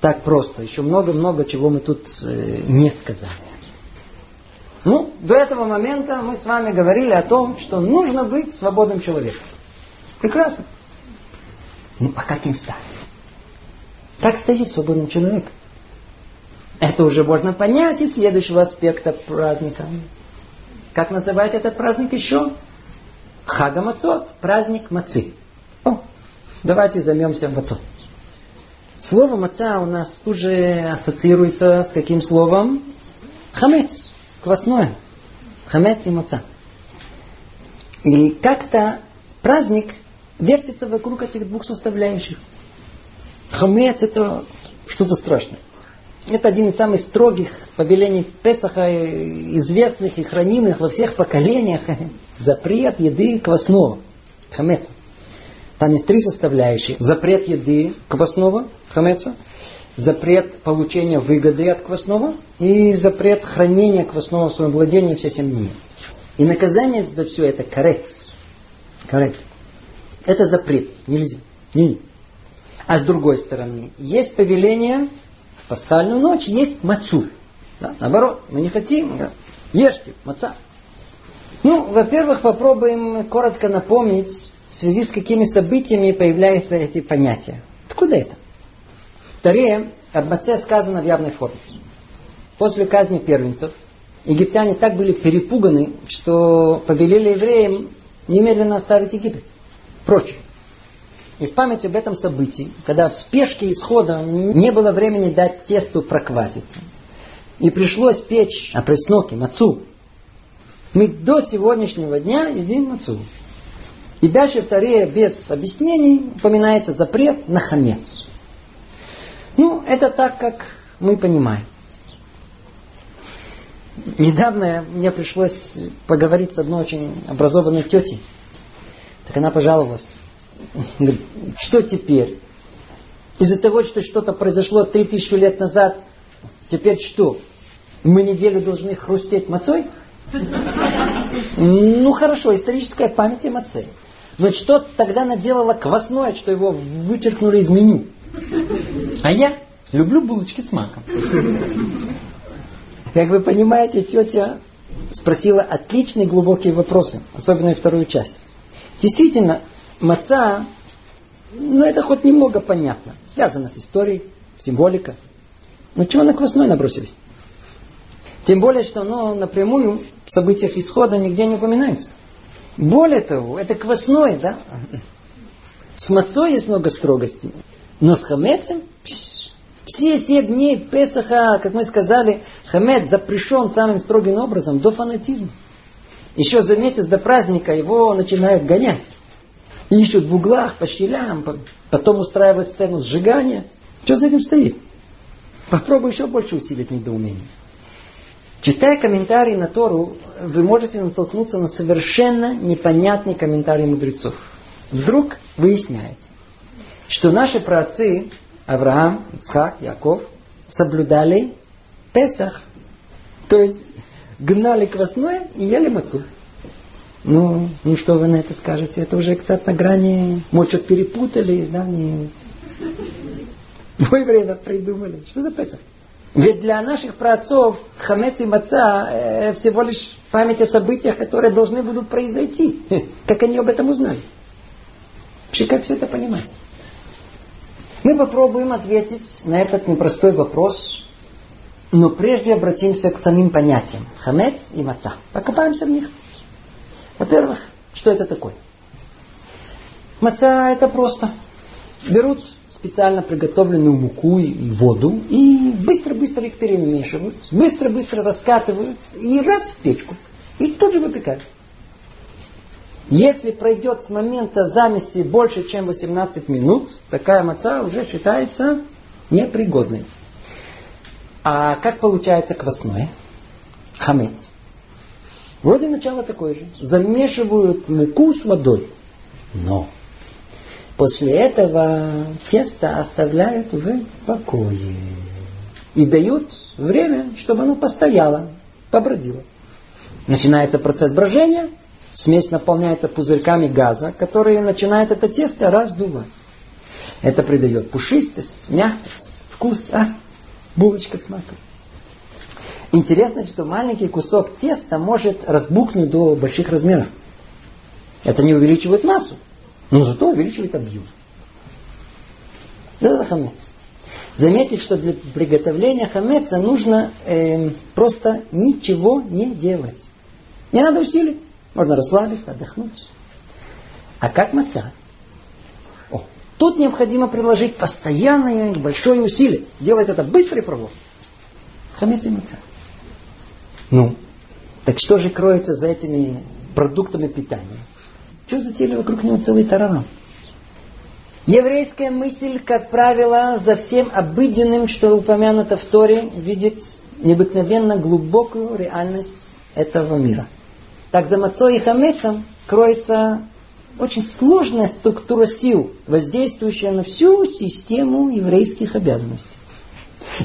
так просто. Еще много-много чего мы тут э, не сказали. Ну, до этого момента мы с вами говорили о том, что нужно быть свободным человеком. Прекрасно. Ну, а каким стать? Как стоит свободным человеком? Это уже можно понять из следующего аспекта праздника. Как называют этот праздник еще? Хага Мацот, праздник Мацы. О, давайте займемся Мацот. Слово маца у нас тут же ассоциируется с каким словом? Хамец, квасное. Хамец и маца. И как-то праздник вертится вокруг этих двух составляющих. Хамец это что-то страшное. Это один из самых строгих повелений Песаха, известных и хранимых во всех поколениях. Запрет еды квасного. Хамец. Там есть три составляющие. Запрет еды квасного, хамеца, запрет получения выгоды от квасного и запрет хранения квасного в своем владении все семь дней. И наказание за все это карет. Карет. Это запрет. Нельзя. Не. А с другой стороны, есть повеление в пасхальную ночь, есть мацу. Да? Наоборот, мы не хотим, ешьте маца. Ну, во-первых, попробуем коротко напомнить, в связи с какими событиями появляются эти понятия. Откуда это? В Таре об отце сказано в явной форме. После казни первенцев египтяне так были перепуганы, что повелели евреям немедленно оставить Египет. Прочь. И в память об этом событии, когда в спешке исхода не было времени дать тесту прокваситься, и пришлось печь опресноки, мацу, мы до сегодняшнего дня едим мацу. И дальше в без объяснений упоминается запрет на хамец. Ну, это так, как мы понимаем. Недавно мне пришлось поговорить с одной очень образованной тетей. Так она пожаловалась. Говорит, что теперь? Из-за того, что что-то произошло 3000 лет назад, теперь что? Мы неделю должны хрустеть мацой? Ну хорошо, историческая память о маце. Но что тогда наделала квасное, что его вычеркнули из меню? А я люблю булочки с маком. Как вы понимаете, тетя спросила отличные глубокие вопросы, особенно вторую часть. Действительно, маца, ну это хоть немного понятно. Связано с историей, символика. Но чего на квасной набросились? Тем более, что оно напрямую в событиях исхода нигде не упоминается. Более того, это квасное, да? С мацой есть много строгостей. Но с хамецем все семь дней Песаха, как мы сказали, хамец запрещен самым строгим образом до фанатизма. Еще за месяц до праздника его начинают гонять. Ищут в углах, по щелям, потом устраивают сцену сжигания. Что за этим стоит? Попробуй еще больше усилить недоумение. Читая комментарии на Тору, вы можете натолкнуться на совершенно непонятный комментарий мудрецов. Вдруг выясняется, что наши праотцы Авраам, Ицхак, Яков соблюдали Песах. То есть гнали квасное и ели мацу. Ну, ну что вы на это скажете? Это уже, кстати, на грани, может, перепутали, да, не... Вы время придумали. Что за Песах? Ведь для наших праотцов хамец и маца э, всего лишь память о событиях, которые должны будут произойти. Как они об этом узнали? Вообще, как все это понимать? Мы попробуем ответить на этот непростой вопрос, но прежде обратимся к самим понятиям. Хамец и маца. Покопаемся в них. Во-первых, что это такое? Маца это просто. Берут специально приготовленную муку и воду и быстро-быстро их перемешивают, быстро-быстро раскатывают и раз в печку. И тут же выпекают. Если пройдет с момента замеси больше, чем 18 минут, такая маца уже считается непригодной. А как получается квасное? Хамец. Вроде начало такое же. Замешивают муку с водой. Но после этого тесто оставляют в покое. И дают время, чтобы оно постояло, побродило. Начинается процесс брожения, смесь наполняется пузырьками газа, которые начинают это тесто раздувать. Это придает пушистость, мягкость, вкус, а? Булочка с маком. Интересно, что маленький кусок теста может разбухнуть до больших размеров. Это не увеличивает массу, но зато увеличивает объем. Это хамец. Заметьте, что для приготовления хамеца нужно э, просто ничего не делать. Не надо усилий. Можно расслабиться, отдохнуть. А как маца? О, тут необходимо приложить постоянное большое усилие. Делать это быстро и проворно. Хамец и маца. Ну, так что же кроется за этими продуктами питания? Что затеяли вокруг него целый тарарам? Еврейская мысль, как правило, за всем обыденным, что упомянуто в Торе, видит необыкновенно глубокую реальность этого мира. Так за мацой и хамецом кроется очень сложная структура сил, воздействующая на всю систему еврейских обязанностей.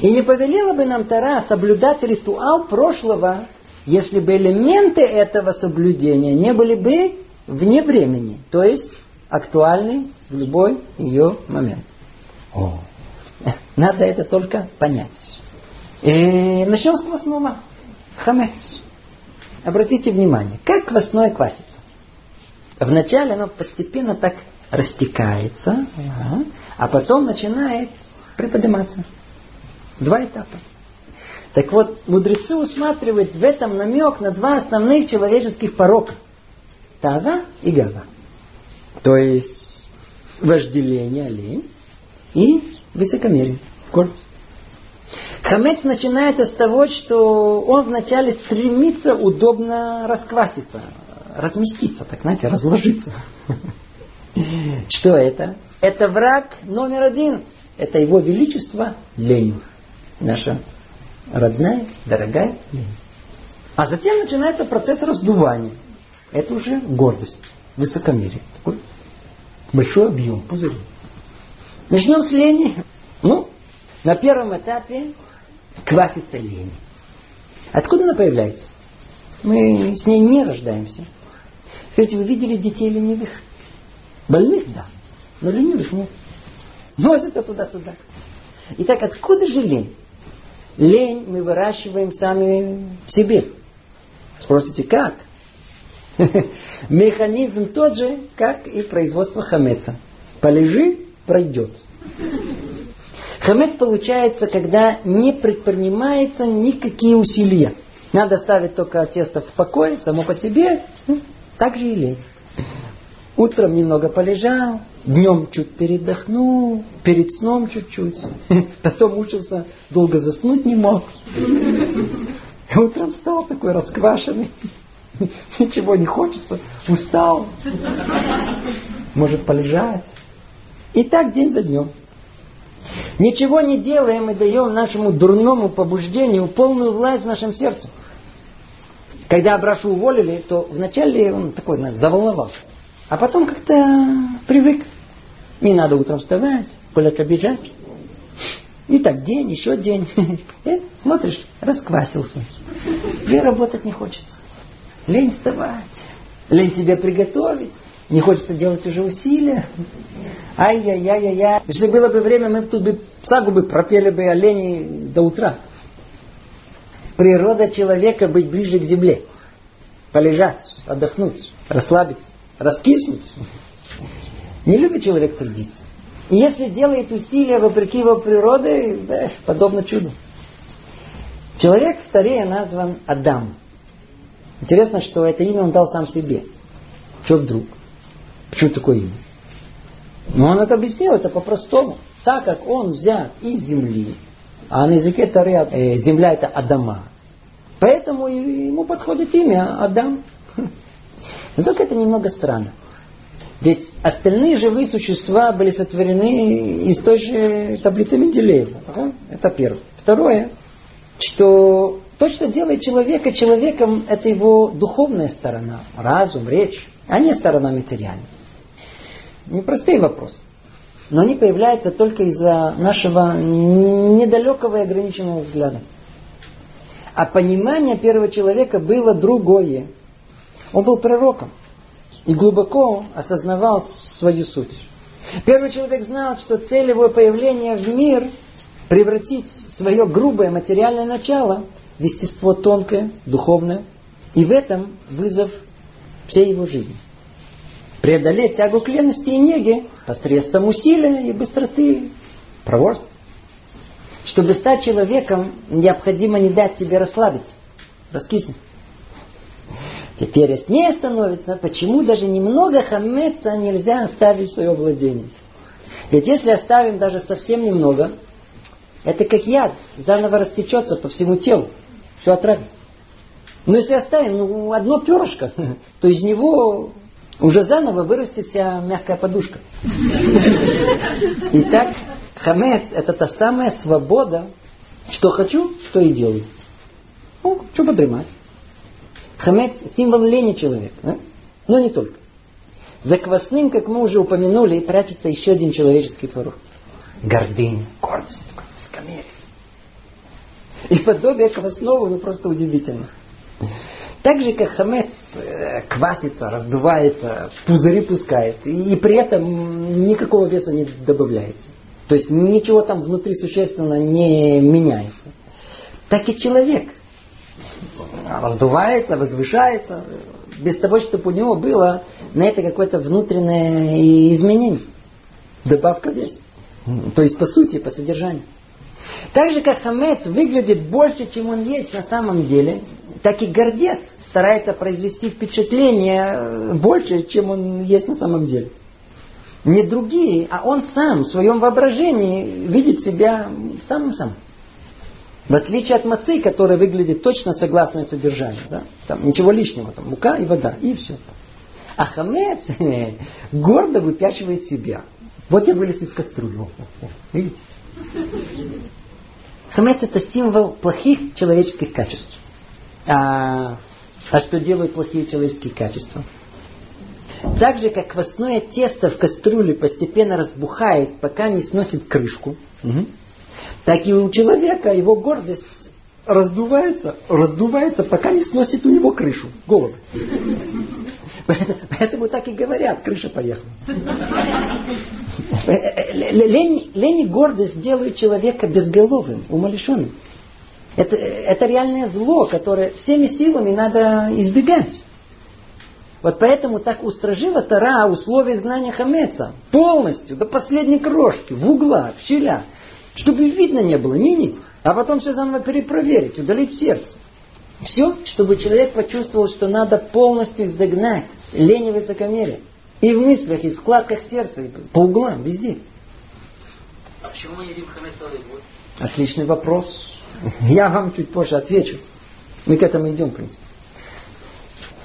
И не повелела бы нам Тара соблюдать ритуал прошлого, если бы элементы этого соблюдения не были бы вне времени, то есть актуальны в любой ее момент. О, надо это только понять. И начнем с квасного. Хамец. Обратите внимание, как квасное квасится. Вначале оно постепенно так растекается, а потом начинает приподниматься. Два этапа. Так вот, мудрецы усматривают в этом намек на два основных человеческих порока. Тава и гава. То есть вожделение, лень и высокомерие, гордость. Хамец начинается с того, что он вначале стремится удобно раскваситься, разместиться, так знаете, разложиться. Что это? Это враг номер один. Это его величество лень наша родная, дорогая лень. А затем начинается процесс раздувания. Это уже гордость, высокомерие. Такой большой объем, пузырь. Начнем с лени. Ну, на первом этапе квасится лень. Откуда она появляется? Мы с ней не рождаемся. Ведь вы видели детей ленивых? Больных, да, но ленивых нет. Носятся туда-сюда. Итак, откуда же лень? Лень мы выращиваем сами в себе. Спросите, как? Механизм тот же, как и производство хамеца. Полежи, пройдет. Хамец получается, когда не предпринимается никакие усилия. Надо ставить только тесто в покое, само по себе, ну, так же и лень. Утром немного полежал, днем чуть передохнул, перед сном чуть-чуть. Потом учился, долго заснуть не мог. Утром встал такой расквашенный. Ничего не хочется, устал. Может полежать. И так день за днем. Ничего не делаем и даем нашему дурному побуждению полную власть в нашем сердце. Когда Абрашу уволили, то вначале он такой, знаешь, заволновался. А потом как-то привык. Не надо утром вставать, гулять побежать. И так день, еще день. И смотришь, расквасился. И работать не хочется. Лень вставать. Лень себе приготовить. Не хочется делать уже усилия. Ай-яй-яй-яй. Если было бы время, мы тут бы сагу бы пропели бы олени до утра. Природа человека быть ближе к земле. Полежать, отдохнуть, расслабиться раскиснуть. Не любит человек трудиться. И если делает усилия вопреки его природе, да, подобно чуду. Человек в Таре назван Адам. Интересно, что это имя он дал сам себе. Что вдруг? Почему такое имя? Но он это объяснил, это по-простому. Так как он взят из земли, а на языке Тары э, земля это Адама, поэтому ему подходит имя Адам. Но только это немного странно. Ведь остальные живые существа были сотворены из той же таблицы Менделеева. Ага? Это первое. Второе. что то, что делает человека человеком, это его духовная сторона, разум, речь, а не сторона материальная. Непростые вопросы. Но они появляются только из-за нашего недалекого и ограниченного взгляда. А понимание первого человека было другое. Он был пророком и глубоко осознавал свою суть. Первый человек знал, что цель его появления в мир превратить свое грубое материальное начало в естество тонкое, духовное, и в этом вызов всей его жизни. Преодолеть тягу к лености и неге посредством усилия и быстроты проворства. Чтобы стать человеком, необходимо не дать себе расслабиться, раскиснуть. Теперь яснее становится, почему даже немного хамеца нельзя оставить в свое владение. Ведь если оставим даже совсем немного, это как яд, заново растечется по всему телу, все отравит. Но если оставим ну, одно перышко, то из него уже заново вырастет вся мягкая подушка. Итак, хамец это та самая свобода, что хочу, что и делаю. Ну, что подремать. Хамец символ лени человека. Да? Но не только. За квасным, как мы уже упомянули, прячется еще один человеческий порог. Гордыня, гордость, скамерие. И подобие квасного ну, просто удивительно. Так же, как хамец э, квасится, раздувается, пузыри пускает, и при этом никакого веса не добавляется. То есть ничего там внутри существенно не меняется. Так и человек раздувается, возвышается, без того, чтобы у него было на это какое-то внутреннее изменение. Добавка веса. То есть по сути, по содержанию. Так же, как хамец выглядит больше, чем он есть на самом деле, так и гордец старается произвести впечатление э, больше, чем он есть на самом деле. Не другие, а он сам в своем воображении видит себя самым-самым. В отличие от мацы, которая выглядит точно согласно содержанию. Да? Там ничего лишнего, там мука и вода, и все. А хамец гордо выпячивает себя. Вот я вылез из кастрюли. Хамец это символ плохих человеческих качеств. А, а что делают плохие человеческие качества? Так же, как квасное тесто в кастрюле постепенно разбухает, пока не сносит крышку, угу так и у человека его гордость раздувается, раздувается, пока не сносит у него крышу, голову. Поэтому так и говорят, крыша поехала. Лень, лень и гордость делают человека безголовым, умалишенным. Это, это реальное зло, которое всеми силами надо избегать. Вот поэтому так устражила Тара условия изгнания Хамеца. Полностью, до последней крошки, в углах, в щелях. Чтобы видно не было, ни-ни. А потом все заново перепроверить, удалить сердце. Все, чтобы человек почувствовал, что надо полностью загнать лень и высокомерие. И в мыслях, и в складках сердца, и по углам, везде. А почему мы едим хамец Отличный вопрос. Я вам чуть позже отвечу. Мы к этому идем, в принципе.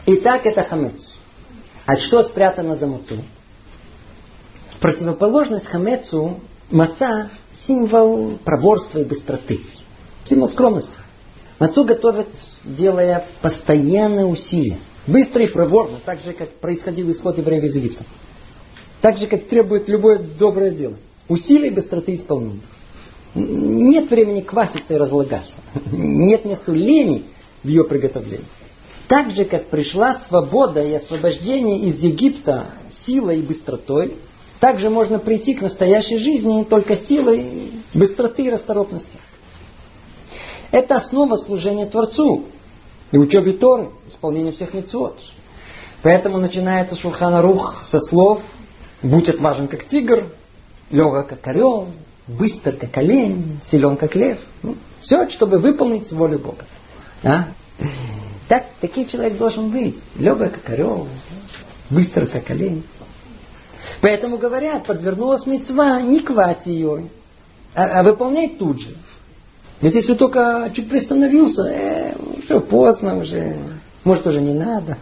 Итак, это хамец. А что спрятано за мацу? В противоположность хамецу маца символ проворства и быстроты. Символ скромности. Мацу готовят, делая постоянные усилия. Быстро и проворно, так же, как происходил исход евреев из Египта. Так же, как требует любое доброе дело. Усилия и быстроты исполнения. Нет времени кваситься и разлагаться. Нет места лени в ее приготовлении. Так же, как пришла свобода и освобождение из Египта силой и быстротой, также можно прийти к настоящей жизни только силой быстроты и расторопности. Это основа служения Творцу и учебе Торы, исполнения всех мецвод. Поэтому начинается Шулхана Рух со слов «Будь отважен, как тигр, легок, как орел, быстр, как олень, силен, как лев». Ну, все, чтобы выполнить волю Бога. А? Так, таким человек должен быть. Легок, как орел, быстр, как олень. Поэтому говорят, подвернулась мецва, не квась ее, а, а выполняй тут же. Ведь если только чуть пристановился, э, уже поздно, уже, может уже не надо.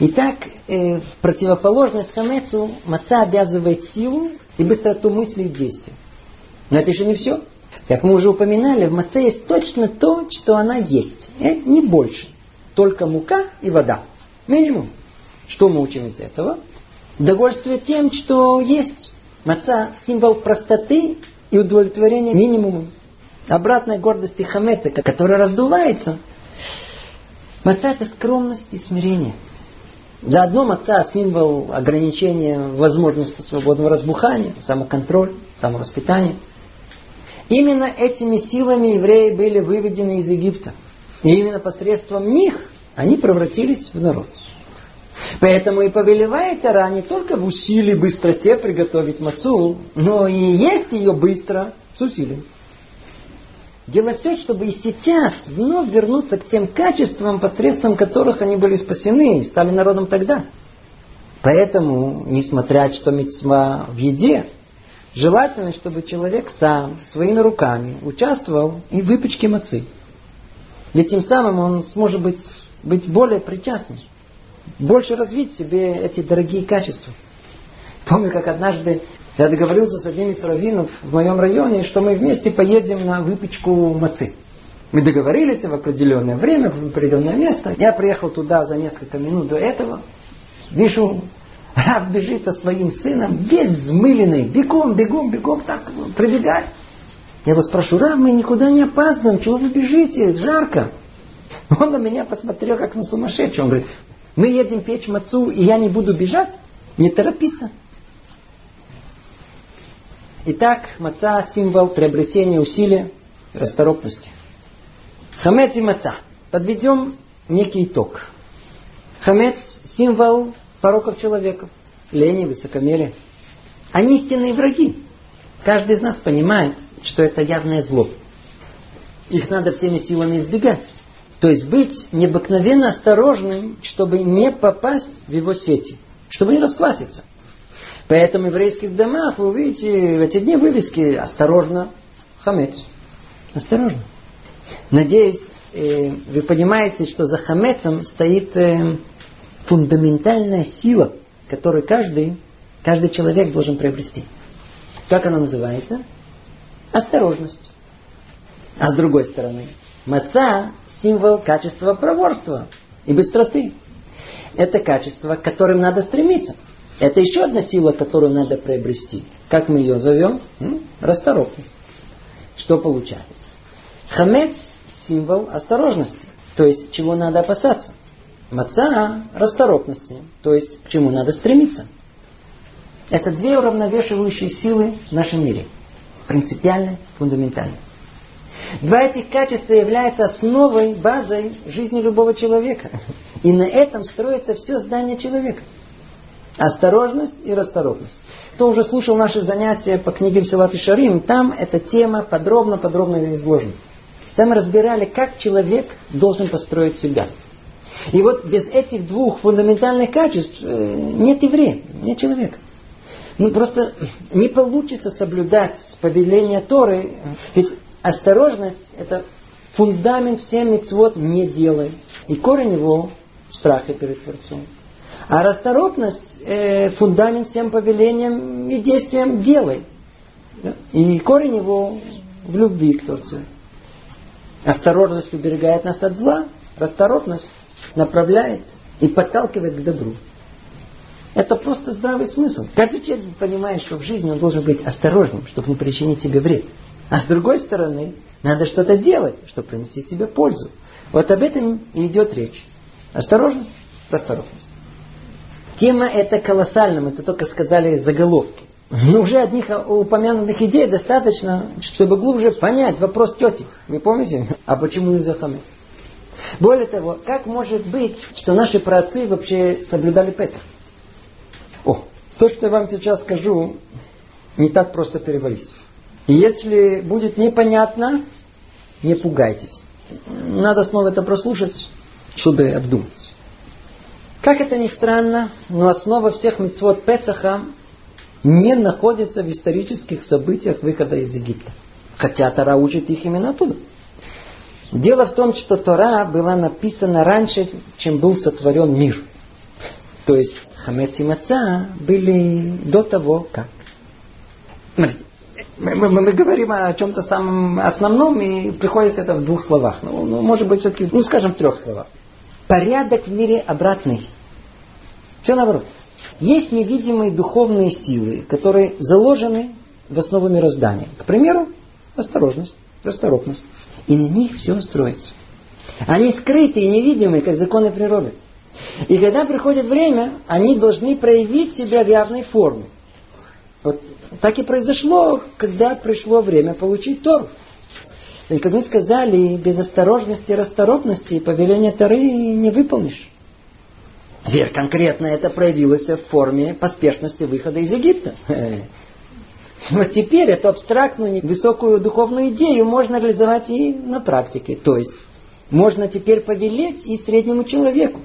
Итак, э, в противоположность хамецу маца обязывает силу и быстроту мысли и действия. Но это еще не все. Как мы уже упоминали, в маце есть точно то, что она есть. Э, не больше. Только мука и вода. Минимум. Что мы учим из этого? Довольствие тем, что есть. Маца – символ простоты и удовлетворения минимумом. Обратной гордости хамеца, которая раздувается. Маца – это скромность и смирение. Заодно маца – символ ограничения возможности свободного разбухания, самоконтроль, самовоспитания. Именно этими силами евреи были выведены из Египта. И именно посредством них они превратились в народ. Поэтому и повелевает Тара не только в усилии быстроте приготовить мацу, но и есть ее быстро с усилием. Делать все, чтобы и сейчас вновь вернуться к тем качествам, посредством которых они были спасены и стали народом тогда. Поэтому, несмотря что мецва в еде, желательно, чтобы человек сам, своими руками, участвовал и в выпечке мацы. Ведь тем самым он сможет быть, быть более причастным больше развить в себе эти дорогие качества. Помню, как однажды я договорился с одним из раввинов в моем районе, что мы вместе поедем на выпечку мацы. Мы договорились в определенное время, в определенное место. Я приехал туда за несколько минут до этого. Вижу, Рав бежит со своим сыном, весь взмыленный, бегом, бегом, бегом, так прибегает. Я его спрашиваю, Рав, мы никуда не опаздываем, чего вы бежите, жарко. Он на меня посмотрел, как на сумасшедшего. Он говорит, мы едем печь мацу, и я не буду бежать, не торопиться. Итак, маца – символ приобретения усилия, расторопности. Хамец и маца. Подведем некий итог. Хамец – символ пороков человека, лени, высокомерия. Они истинные враги. Каждый из нас понимает, что это явное зло. Их надо всеми силами избегать. То есть быть необыкновенно осторожным, чтобы не попасть в его сети, чтобы не раскваситься. Поэтому в еврейских домах вы увидите в эти дни вывески «Осторожно, хамец». Осторожно. Надеюсь, э, вы понимаете, что за хамецом стоит э, фундаментальная сила, которую каждый, каждый человек должен приобрести. Как она называется? Осторожность. А с другой стороны, маца символ качества проворства и быстроты. Это качество, к которым надо стремиться. Это еще одна сила, которую надо приобрести. Как мы ее зовем? Расторопность. Что получается? Хамец – символ осторожности, то есть чего надо опасаться. Маца – расторопности, то есть к чему надо стремиться. Это две уравновешивающие силы в нашем мире. Принципиально, фундаментально. Два этих качества являются основой, базой жизни любого человека. И на этом строится все здание человека. Осторожность и расторопность. Кто уже слушал наши занятия по книге Силат и Шарим, там эта тема подробно-подробно изложена. Там разбирали, как человек должен построить себя. И вот без этих двух фундаментальных качеств э, нет еврея, нет человека. Ну просто не получится соблюдать повеление Торы. Ведь Осторожность – это фундамент всем мецвод не делай. И корень его в страхе перед Творцом. А расторопность э, фундамент всем повелениям и действиям делай. И корень его в любви к Творцу. Осторожность уберегает нас от зла, расторопность направляет и подталкивает к добру. Это просто здравый смысл. Каждый человек понимает, что в жизни он должен быть осторожным, чтобы не причинить себе вред. А с другой стороны, надо что-то делать, чтобы принести себе пользу. Вот об этом и идет речь. Осторожность, расторопность. Тема эта колоссальная, мы это только сказали заголовки. Но уже одних упомянутых идей достаточно, чтобы глубже понять вопрос тети. Вы помните? А почему нельзя хамец? Более того, как может быть, что наши праотцы вообще соблюдали Песах? О, то, что я вам сейчас скажу, не так просто переварить. Если будет непонятно, не пугайтесь. Надо снова это прослушать, чтобы обдумать. Как это ни странно, но основа всех мецвод Песаха не находится в исторических событиях выхода из Египта. Хотя Тора учит их именно оттуда. Дело в том, что Тора была написана раньше, чем был сотворен мир. То есть Хамец и Маца были до того, как. Смотрите, Мы, мы, мы говорим о чем-то самом основном, и приходится это в двух словах. Ну, ну может быть, все-таки, ну, скажем, в трех словах. Порядок в мире обратный. Все наоборот. Есть невидимые духовные силы, которые заложены в основу мироздания. К примеру, осторожность, расторопность. И на них все строится. Они скрыты и невидимы, как законы природы. И когда приходит время, они должны проявить себя в явной форме. Вот так и произошло, когда пришло время получить Тору. И как мы сказали, без осторожности и расторопности повеление Торы не выполнишь. Теперь конкретно это проявилось в форме поспешности выхода из Египта. Вот теперь эту абстрактную, высокую духовную идею можно реализовать и на практике. То есть можно теперь повелеть и среднему человеку.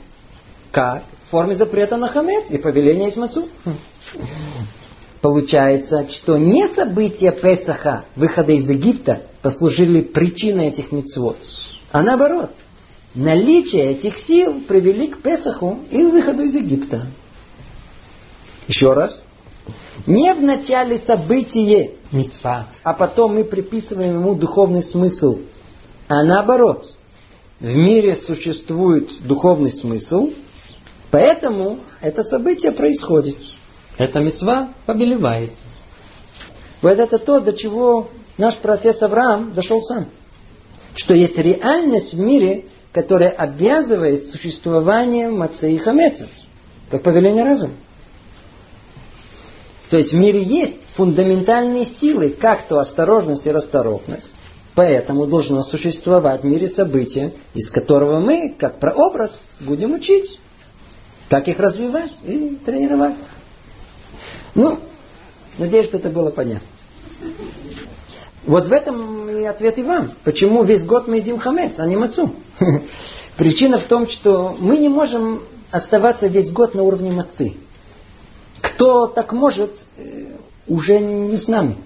Как? В форме запрета на хамец и повеления из мацу. Получается, что не события Песаха, выхода из Египта, послужили причиной этих мецвод, а наоборот, наличие этих сил привели к Песаху и выходу из Египта. Еще раз. Не в начале события мецва, а потом мы приписываем ему духовный смысл, а наоборот. В мире существует духовный смысл, поэтому это событие происходит эта мецва побелевается. Вот это то, до чего наш протец Авраам дошел сам. Что есть реальность в мире, которая обязывает существование мацы и хамеца, как повеление разума. То есть в мире есть фундаментальные силы, как то осторожность и расторопность. Поэтому должно существовать в мире события, из которого мы, как прообраз, будем учить, как их развивать и тренировать. Ну, надеюсь, что это было понятно. Вот в этом и ответ и вам. Почему весь год мы едим хамец, а не мацу? Причина в том, что мы не можем оставаться весь год на уровне мацы. Кто так может, э, уже не с нами.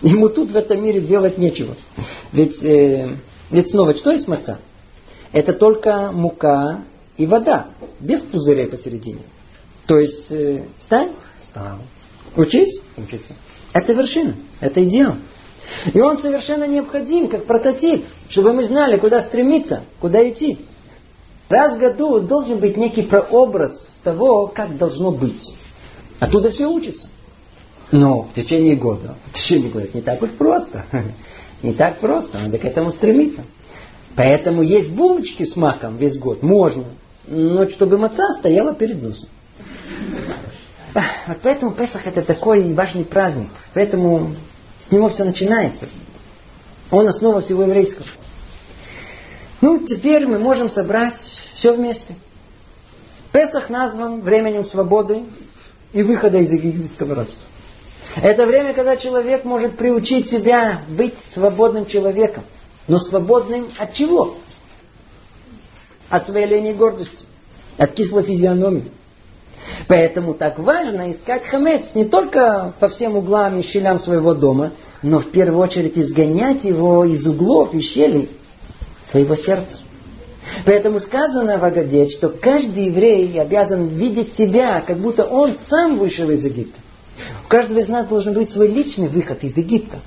Ему тут в этом мире делать нечего. Ведь, э, ведь снова, что есть маца? Это только мука и вода, без пузырей посередине. То есть, э, встань, встал. Учись, учиться. Это вершина, это идеал. И он совершенно необходим, как прототип, чтобы мы знали, куда стремиться, куда идти. Раз в году должен быть некий прообраз того, как должно быть. Оттуда все учится. Но в течение года, в течение года не так уж просто. Не так просто, надо к этому стремиться. Поэтому есть булочки с маком весь год, можно. Но чтобы маца стояла перед носом. Вот поэтому Песах это такой важный праздник. Поэтому с него все начинается. Он основа всего еврейского. Ну, теперь мы можем собрать все вместе. Песах назван временем свободы и выхода из египетского рабства. Это время, когда человек может приучить себя быть свободным человеком. Но свободным от чего? От своей лени и гордости. От кислой физиономии. Поэтому так важно искать хамец не только по всем углам и щелям своего дома, но в первую очередь изгонять его из углов и щелей своего сердца. Поэтому сказано в Агаде, что каждый еврей обязан видеть себя, как будто он сам вышел из Египта. У каждого из нас должен быть свой личный выход из Египта.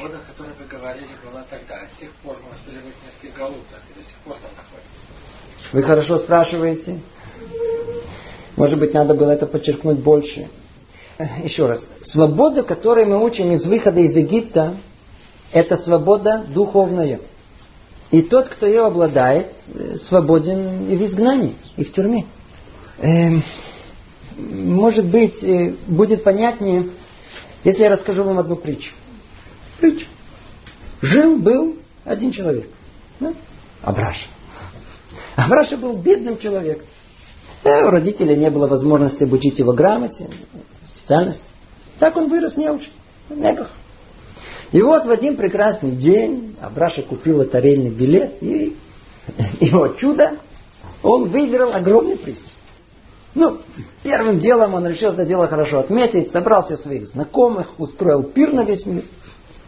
Вода, о которой вы говорили, была тогда. А с тех пор, может ли быть несколько галутах, и до сих пор там находится? Вы хорошо спрашиваете. Может быть, надо было это подчеркнуть больше. Еще раз. Свобода, которой мы учим из выхода из Египта, это свобода духовная. И тот, кто ее обладает, свободен и в изгнании, и в тюрьме. Эм, может быть, э, будет понятнее, если я расскажу вам одну притчу. Притчу. Жил-был один человек. Да? Абраша. Абраша был бедным человеком. Да, у родителей не было возможности обучить его грамоте, специальности. Так он вырос неуч, негах. И вот в один прекрасный день Абраша купил лотерейный билет, и его чудо, он выиграл огромный приз. Ну, первым делом он решил это дело хорошо отметить, собрал всех своих знакомых, устроил пир на весь мир.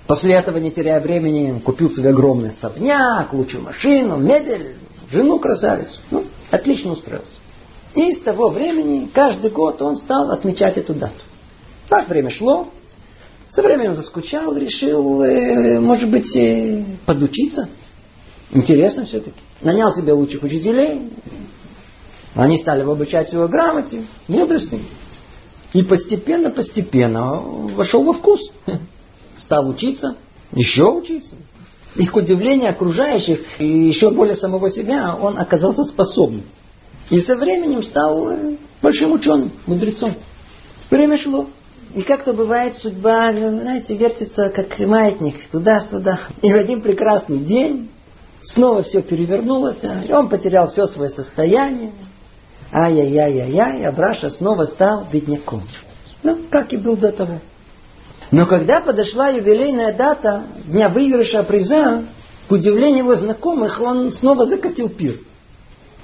После этого, не теряя времени, купил себе огромный особняк, лучшую машину, мебель, жену красавицу. Ну, отлично устроился. И с того времени каждый год он стал отмечать эту дату. Так время шло. Со временем заскучал, решил, э, может быть, э, подучиться. Интересно все-таки. Нанял себе лучших учителей. Они стали обучать его грамоте, мудрости. И постепенно, постепенно вошел во вкус. Стал учиться, еще учиться. И к удивлению окружающих, и еще более самого себя, он оказался способным. И со временем стал э, большим ученым, мудрецом. Время шло. И как то бывает, судьба, знаете, вертится как маятник туда-сюда. И в один прекрасный день снова все перевернулось, и он потерял все свое состояние. Ай-яй-яй-яй-яй, Абраша снова стал бедняком. Ну, как и был до того. Но когда подошла юбилейная дата дня выигрыша приза, к удивлению его знакомых, он снова закатил пир.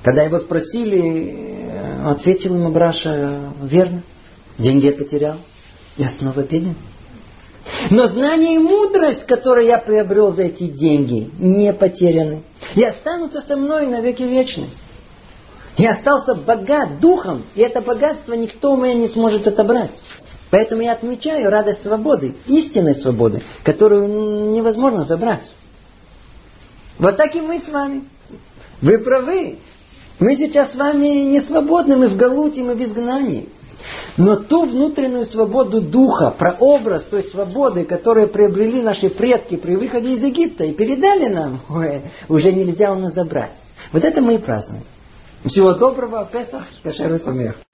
Когда его спросили, ответил ему Браша, верно, деньги я потерял, я снова беден. Но знание и мудрость, которые я приобрел за эти деньги, не потеряны. И останутся со мной на веки вечные. Я остался богат духом, и это богатство никто у меня не сможет отобрать. Поэтому я отмечаю радость свободы, истинной свободы, которую невозможно забрать. Вот так и мы с вами. Вы правы. Мы сейчас с вами не свободны, мы в галуте, мы в изгнании. Но ту внутреннюю свободу духа, прообраз той свободы, которую приобрели наши предки при выходе из Египта и передали нам, уже нельзя у нас забрать. Вот это мы и празднуем. Всего доброго, Песах, Кашер Самех.